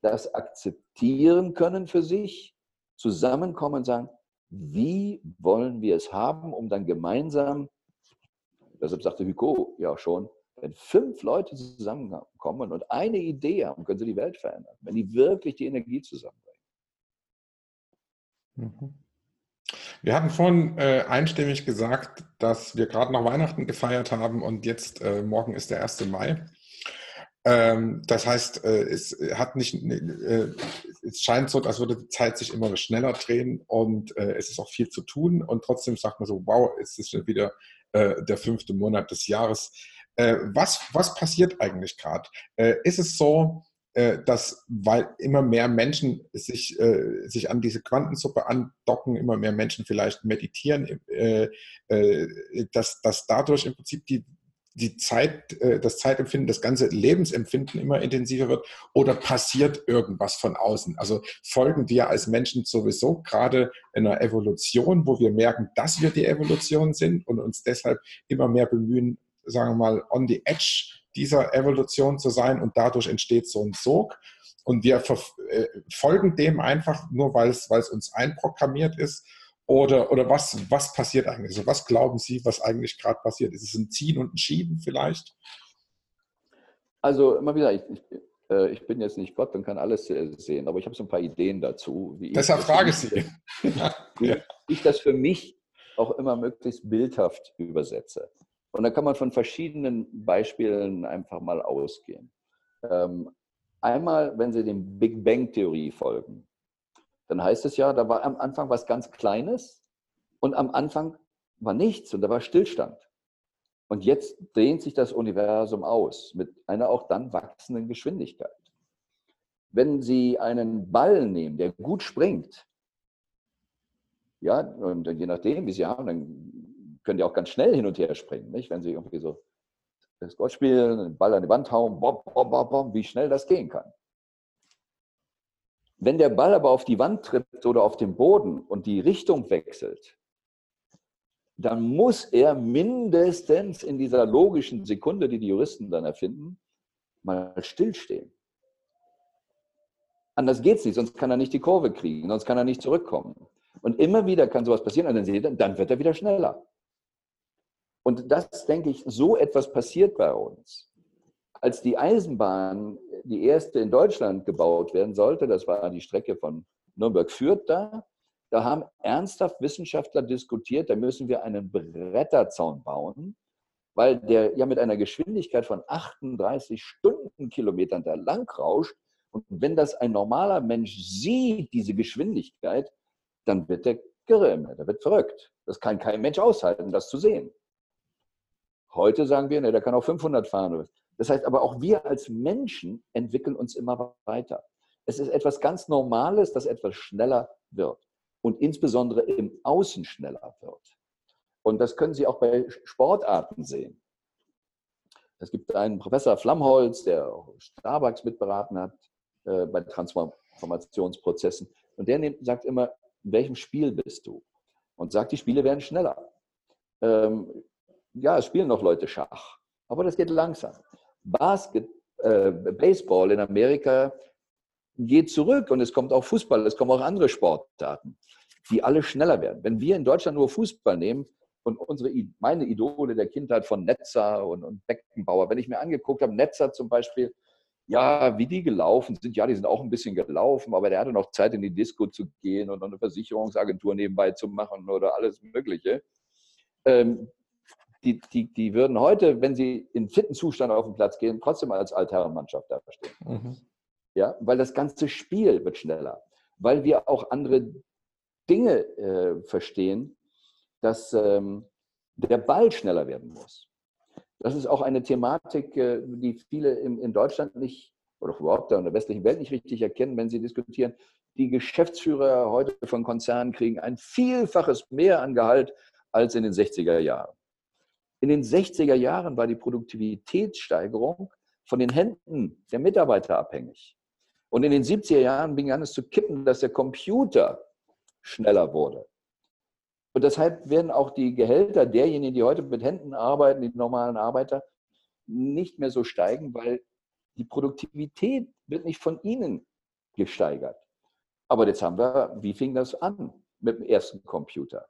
das akzeptieren können für sich, zusammenkommen und sagen, wie wollen wir es haben, um dann gemeinsam, deshalb sagte Hugo ja auch schon, wenn fünf Leute zusammenkommen und eine Idee haben, können sie die Welt verändern, wenn die wirklich die Energie zusammenbringen. Mhm. Wir hatten vorhin äh, einstimmig gesagt, dass wir gerade noch Weihnachten gefeiert haben und jetzt äh, morgen ist der 1. Mai. Ähm, das heißt, äh, es hat nicht, äh, es scheint so, als würde die Zeit sich immer schneller drehen und äh, es ist auch viel zu tun und trotzdem sagt man so, wow, es ist wieder äh, der fünfte Monat des Jahres. Äh, was, was passiert eigentlich gerade? Äh, ist es so, äh, dass, weil immer mehr Menschen sich, äh, sich an diese Quantensuppe andocken, immer mehr Menschen vielleicht meditieren, äh, äh, dass, dass dadurch im Prinzip die, die Zeit, äh, das Zeitempfinden, das ganze Lebensempfinden immer intensiver wird oder passiert irgendwas von außen? Also folgen wir als Menschen sowieso gerade einer Evolution, wo wir merken, dass wir die Evolution sind und uns deshalb immer mehr bemühen, sagen wir mal, on the edge dieser Evolution zu sein und dadurch entsteht so ein Sog. Und wir äh, folgen dem einfach nur, weil es, weil es uns einprogrammiert ist. Oder, oder was, was passiert eigentlich? Also was glauben Sie, was eigentlich gerade passiert? Ist es ein Ziehen und ein Schieben vielleicht? Also immer wieder, ich, ich, äh, ich bin jetzt nicht Gott und kann alles sehen, aber ich habe so ein paar Ideen dazu. Deshalb ich frage ich Sie. wie ich das für mich auch immer möglichst bildhaft übersetze. Und da kann man von verschiedenen Beispielen einfach mal ausgehen. Ähm, einmal, wenn Sie dem Big Bang-Theorie folgen, dann heißt es ja, da war am Anfang was ganz Kleines und am Anfang war nichts und da war Stillstand. Und jetzt dehnt sich das Universum aus mit einer auch dann wachsenden Geschwindigkeit. Wenn Sie einen Ball nehmen, der gut springt, ja, und je nachdem, wie Sie haben, dann können die auch ganz schnell hin und her springen, nicht? wenn sie irgendwie so das Golf spielen, den Ball an die Wand hauen, bom, bom, bom, bom, wie schnell das gehen kann. Wenn der Ball aber auf die Wand tritt oder auf den Boden und die Richtung wechselt, dann muss er mindestens in dieser logischen Sekunde, die die Juristen dann erfinden, mal stillstehen. Anders geht es nicht, sonst kann er nicht die Kurve kriegen, sonst kann er nicht zurückkommen. Und immer wieder kann sowas passieren und dann wird er wieder schneller. Und das, denke ich, so etwas passiert bei uns. Als die Eisenbahn, die erste in Deutschland gebaut werden sollte, das war die Strecke von Nürnberg-Fürth da, da haben ernsthaft Wissenschaftler diskutiert, da müssen wir einen Bretterzaun bauen, weil der ja mit einer Geschwindigkeit von 38 Stundenkilometern da lang rauscht. Und wenn das ein normaler Mensch sieht, diese Geschwindigkeit, dann wird der Girre, der wird verrückt. Das kann kein Mensch aushalten, das zu sehen. Heute sagen wir, ne, der kann auch 500 fahren. Das heißt aber auch wir als Menschen entwickeln uns immer weiter. Es ist etwas ganz Normales, dass etwas schneller wird und insbesondere im Außen schneller wird. Und das können Sie auch bei Sportarten sehen. Es gibt einen Professor Flammholz, der Starbucks mitberaten hat äh, bei Transformationsprozessen. Und der sagt immer, in welchem Spiel bist du? und sagt, die Spiele werden schneller. Ähm, ja, es spielen noch Leute Schach, aber das geht langsam. Basket, äh, Baseball in Amerika geht zurück und es kommt auch Fußball, es kommen auch andere Sportarten, die alle schneller werden. Wenn wir in Deutschland nur Fußball nehmen und unsere, meine Idole der Kindheit von Netzer und, und Beckenbauer, wenn ich mir angeguckt habe, Netzer zum Beispiel, ja, wie die gelaufen sind, ja, die sind auch ein bisschen gelaufen, aber der hatte noch Zeit, in die Disco zu gehen und eine Versicherungsagentur nebenbei zu machen oder alles Mögliche. Ähm, die, die, die würden heute, wenn sie in fitten Zustand auf den Platz gehen, trotzdem als Altherrenmannschaft dastehen. Mhm. Ja, weil das ganze Spiel wird schneller, weil wir auch andere Dinge äh, verstehen, dass ähm, der Ball schneller werden muss. Das ist auch eine Thematik, äh, die viele in, in Deutschland nicht oder überhaupt in der westlichen Welt nicht richtig erkennen, wenn sie diskutieren. Die Geschäftsführer heute von Konzernen kriegen ein Vielfaches mehr an Gehalt als in den 60er Jahren. In den 60er Jahren war die Produktivitätssteigerung von den Händen der Mitarbeiter abhängig. Und in den 70er Jahren begann es zu kippen, dass der Computer schneller wurde. Und deshalb werden auch die Gehälter derjenigen, die heute mit Händen arbeiten, die normalen Arbeiter, nicht mehr so steigen, weil die Produktivität wird nicht von ihnen gesteigert. Aber jetzt haben wir, wie fing das an mit dem ersten Computer?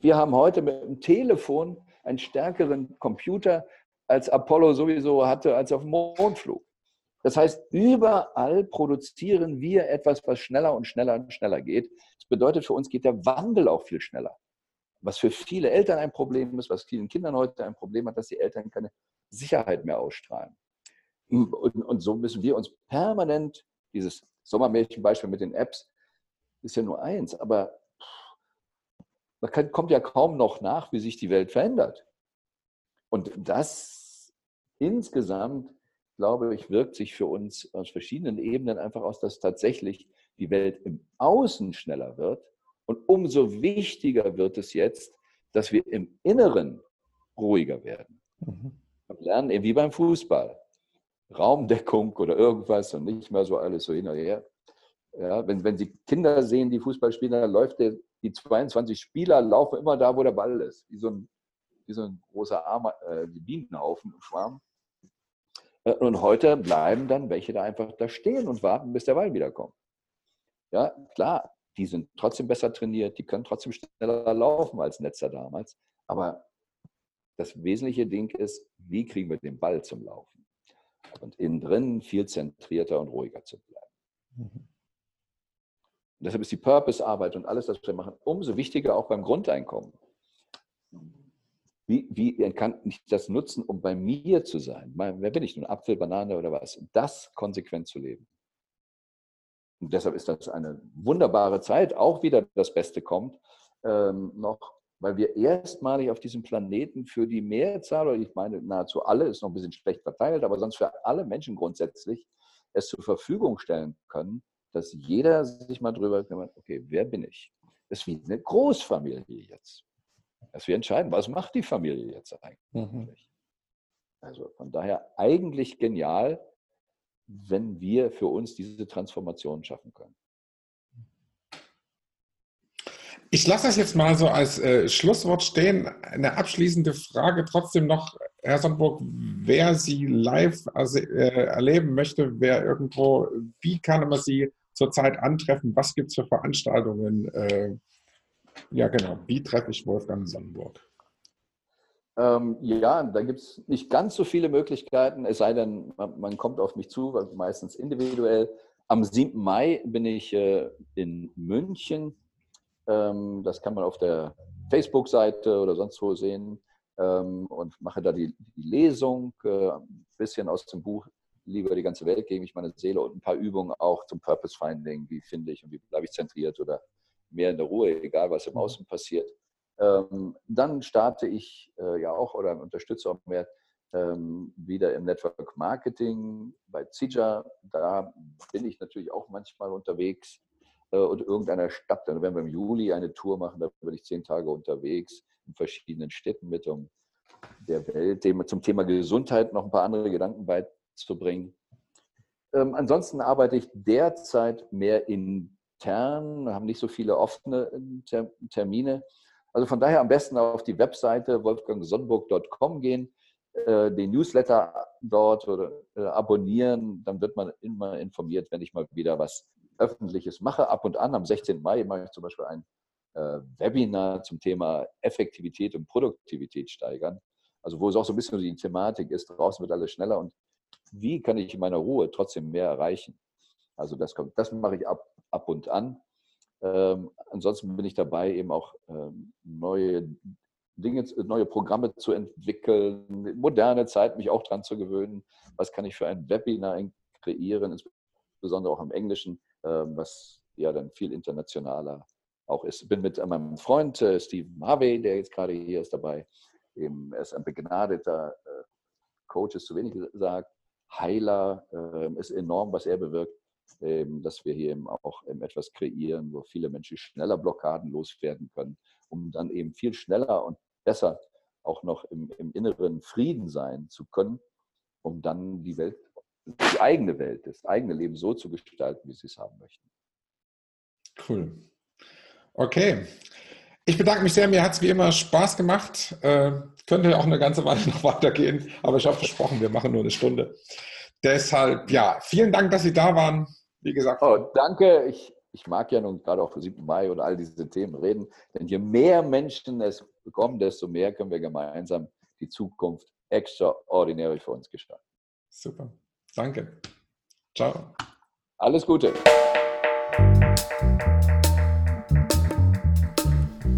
Wir haben heute mit dem Telefon einen stärkeren Computer, als Apollo sowieso hatte, als auf dem Mondflug. Das heißt, überall produzieren wir etwas, was schneller und schneller und schneller geht. Das bedeutet, für uns geht der Wandel auch viel schneller. Was für viele Eltern ein Problem ist, was vielen Kindern heute ein Problem hat, dass die Eltern keine Sicherheit mehr ausstrahlen. Und, und so müssen wir uns permanent, dieses Sommermärchenbeispiel mit den Apps ist ja nur eins, aber man kann, kommt ja kaum noch nach, wie sich die Welt verändert. Und das insgesamt glaube ich, wirkt sich für uns aus verschiedenen Ebenen einfach aus, dass tatsächlich die Welt im Außen schneller wird. Und umso wichtiger wird es jetzt, dass wir im Inneren ruhiger werden. Mhm. Und lernen eben wie beim Fußball. Raumdeckung oder irgendwas und nicht mehr so alles so hin und her. Ja, wenn, wenn Sie Kinder sehen, die Fußball spielen, dann läuft der, die 22 Spieler laufen immer da, wo der Ball ist, wie so ein, wie so ein großer Arm, äh, Bienenhaufen, Schwarm. Äh, und heute bleiben dann welche da einfach da stehen und warten, bis der Ball wiederkommt. Ja, klar, die sind trotzdem besser trainiert, die können trotzdem schneller laufen als Netzer damals. Aber das wesentliche Ding ist, wie kriegen wir den Ball zum Laufen? Und innen drin viel zentrierter und ruhiger zu bleiben. Mhm. Deshalb ist die Purpose-Arbeit und alles, was wir machen, umso wichtiger auch beim Grundeinkommen. Wie, wie kann ich das nutzen, um bei mir zu sein? Wer bin ich nun? Apfel, Banane oder was? Das konsequent zu leben. Und deshalb ist das eine wunderbare Zeit, auch wieder das Beste kommt, ähm, noch, weil wir erstmalig auf diesem Planeten für die Mehrzahl, oder ich meine nahezu alle, ist noch ein bisschen schlecht verteilt, aber sonst für alle Menschen grundsätzlich es zur Verfügung stellen können, dass jeder sich mal drüber kümmert, okay, wer bin ich? Das ist wie eine Großfamilie jetzt dass wir entscheiden, was macht die Familie jetzt eigentlich. Mhm. Also von daher eigentlich genial, wenn wir für uns diese Transformation schaffen können. Ich lasse das jetzt mal so als äh, Schlusswort stehen. Eine abschließende Frage trotzdem noch, Herr Sandburg, wer Sie live also, äh, erleben möchte, wer irgendwo, wie kann man Sie zurzeit antreffen? Was gibt es für Veranstaltungen? Äh, ja, genau. Wie treffe ich Wolfgang Sonnenburg? Ähm, ja, da gibt es nicht ganz so viele Möglichkeiten, es sei denn, man, man kommt auf mich zu, meistens individuell. Am 7. Mai bin ich äh, in München. Ähm, das kann man auf der Facebook-Seite oder sonst wo sehen. Ähm, und mache da die, die Lesung, äh, ein bisschen aus dem Buch Lieber die ganze Welt gebe ich meine Seele und ein paar Übungen auch zum Purpose Finding. Wie finde ich und wie bleibe ich zentriert oder mehr in der Ruhe, egal was im mhm. Außen passiert. Ähm, dann starte ich äh, ja auch oder unterstütze auch mehr ähm, wieder im Network Marketing bei Cija. Da bin ich natürlich auch manchmal unterwegs äh, und irgendeiner Stadt. Dann werden wir im Juli eine Tour machen, da bin ich zehn Tage unterwegs in verschiedenen Städten mit, um der Welt zum Thema Gesundheit noch ein paar andere Gedanken beizubringen. Ähm, ansonsten arbeite ich derzeit mehr in intern, haben nicht so viele offene äh, Termine, Also von daher am besten auf die Webseite wolfgangsonnenburg.com gehen, äh, den Newsletter dort oder äh, abonnieren, dann wird man immer informiert, wenn ich mal wieder was Öffentliches mache. Ab und an, am 16. Mai mache ich zum Beispiel ein äh, Webinar zum Thema Effektivität und Produktivität steigern. Also wo es auch so ein bisschen die Thematik ist, draußen wird alles schneller und wie kann ich in meiner Ruhe trotzdem mehr erreichen? Also das kommt, das mache ich ab, ab und an. Ähm, ansonsten bin ich dabei, eben auch ähm, neue Dinge, neue Programme zu entwickeln, moderne Zeit, mich auch dran zu gewöhnen. Was kann ich für ein Webinar kreieren, insbesondere auch im Englischen, ähm, was ja dann viel internationaler auch ist. Bin mit meinem Freund äh, Stephen Harvey, der jetzt gerade hier ist, dabei. Eben, er ist ein begnadeter äh, Coach, ist zu wenig gesagt. Heiler äh, ist enorm, was er bewirkt. Ähm, dass wir hier eben auch etwas kreieren, wo viele Menschen schneller Blockaden loswerden können, um dann eben viel schneller und besser auch noch im, im inneren Frieden sein zu können, um dann die Welt, die eigene Welt, das eigene Leben so zu gestalten, wie sie es haben möchten. Cool. Okay. Ich bedanke mich sehr. Mir hat es wie immer Spaß gemacht. Äh, könnte auch eine ganze Weile noch weitergehen, aber ich habe versprochen, wir machen nur eine Stunde. Deshalb, ja, vielen Dank, dass Sie da waren. Wie gesagt. Oh, danke. Ich, ich mag ja nun gerade auch für 7. Mai und all diese Themen reden. Denn je mehr Menschen es bekommen, desto mehr können wir gemeinsam die Zukunft extraordinär für uns gestalten. Super. Danke. Ciao. Alles Gute.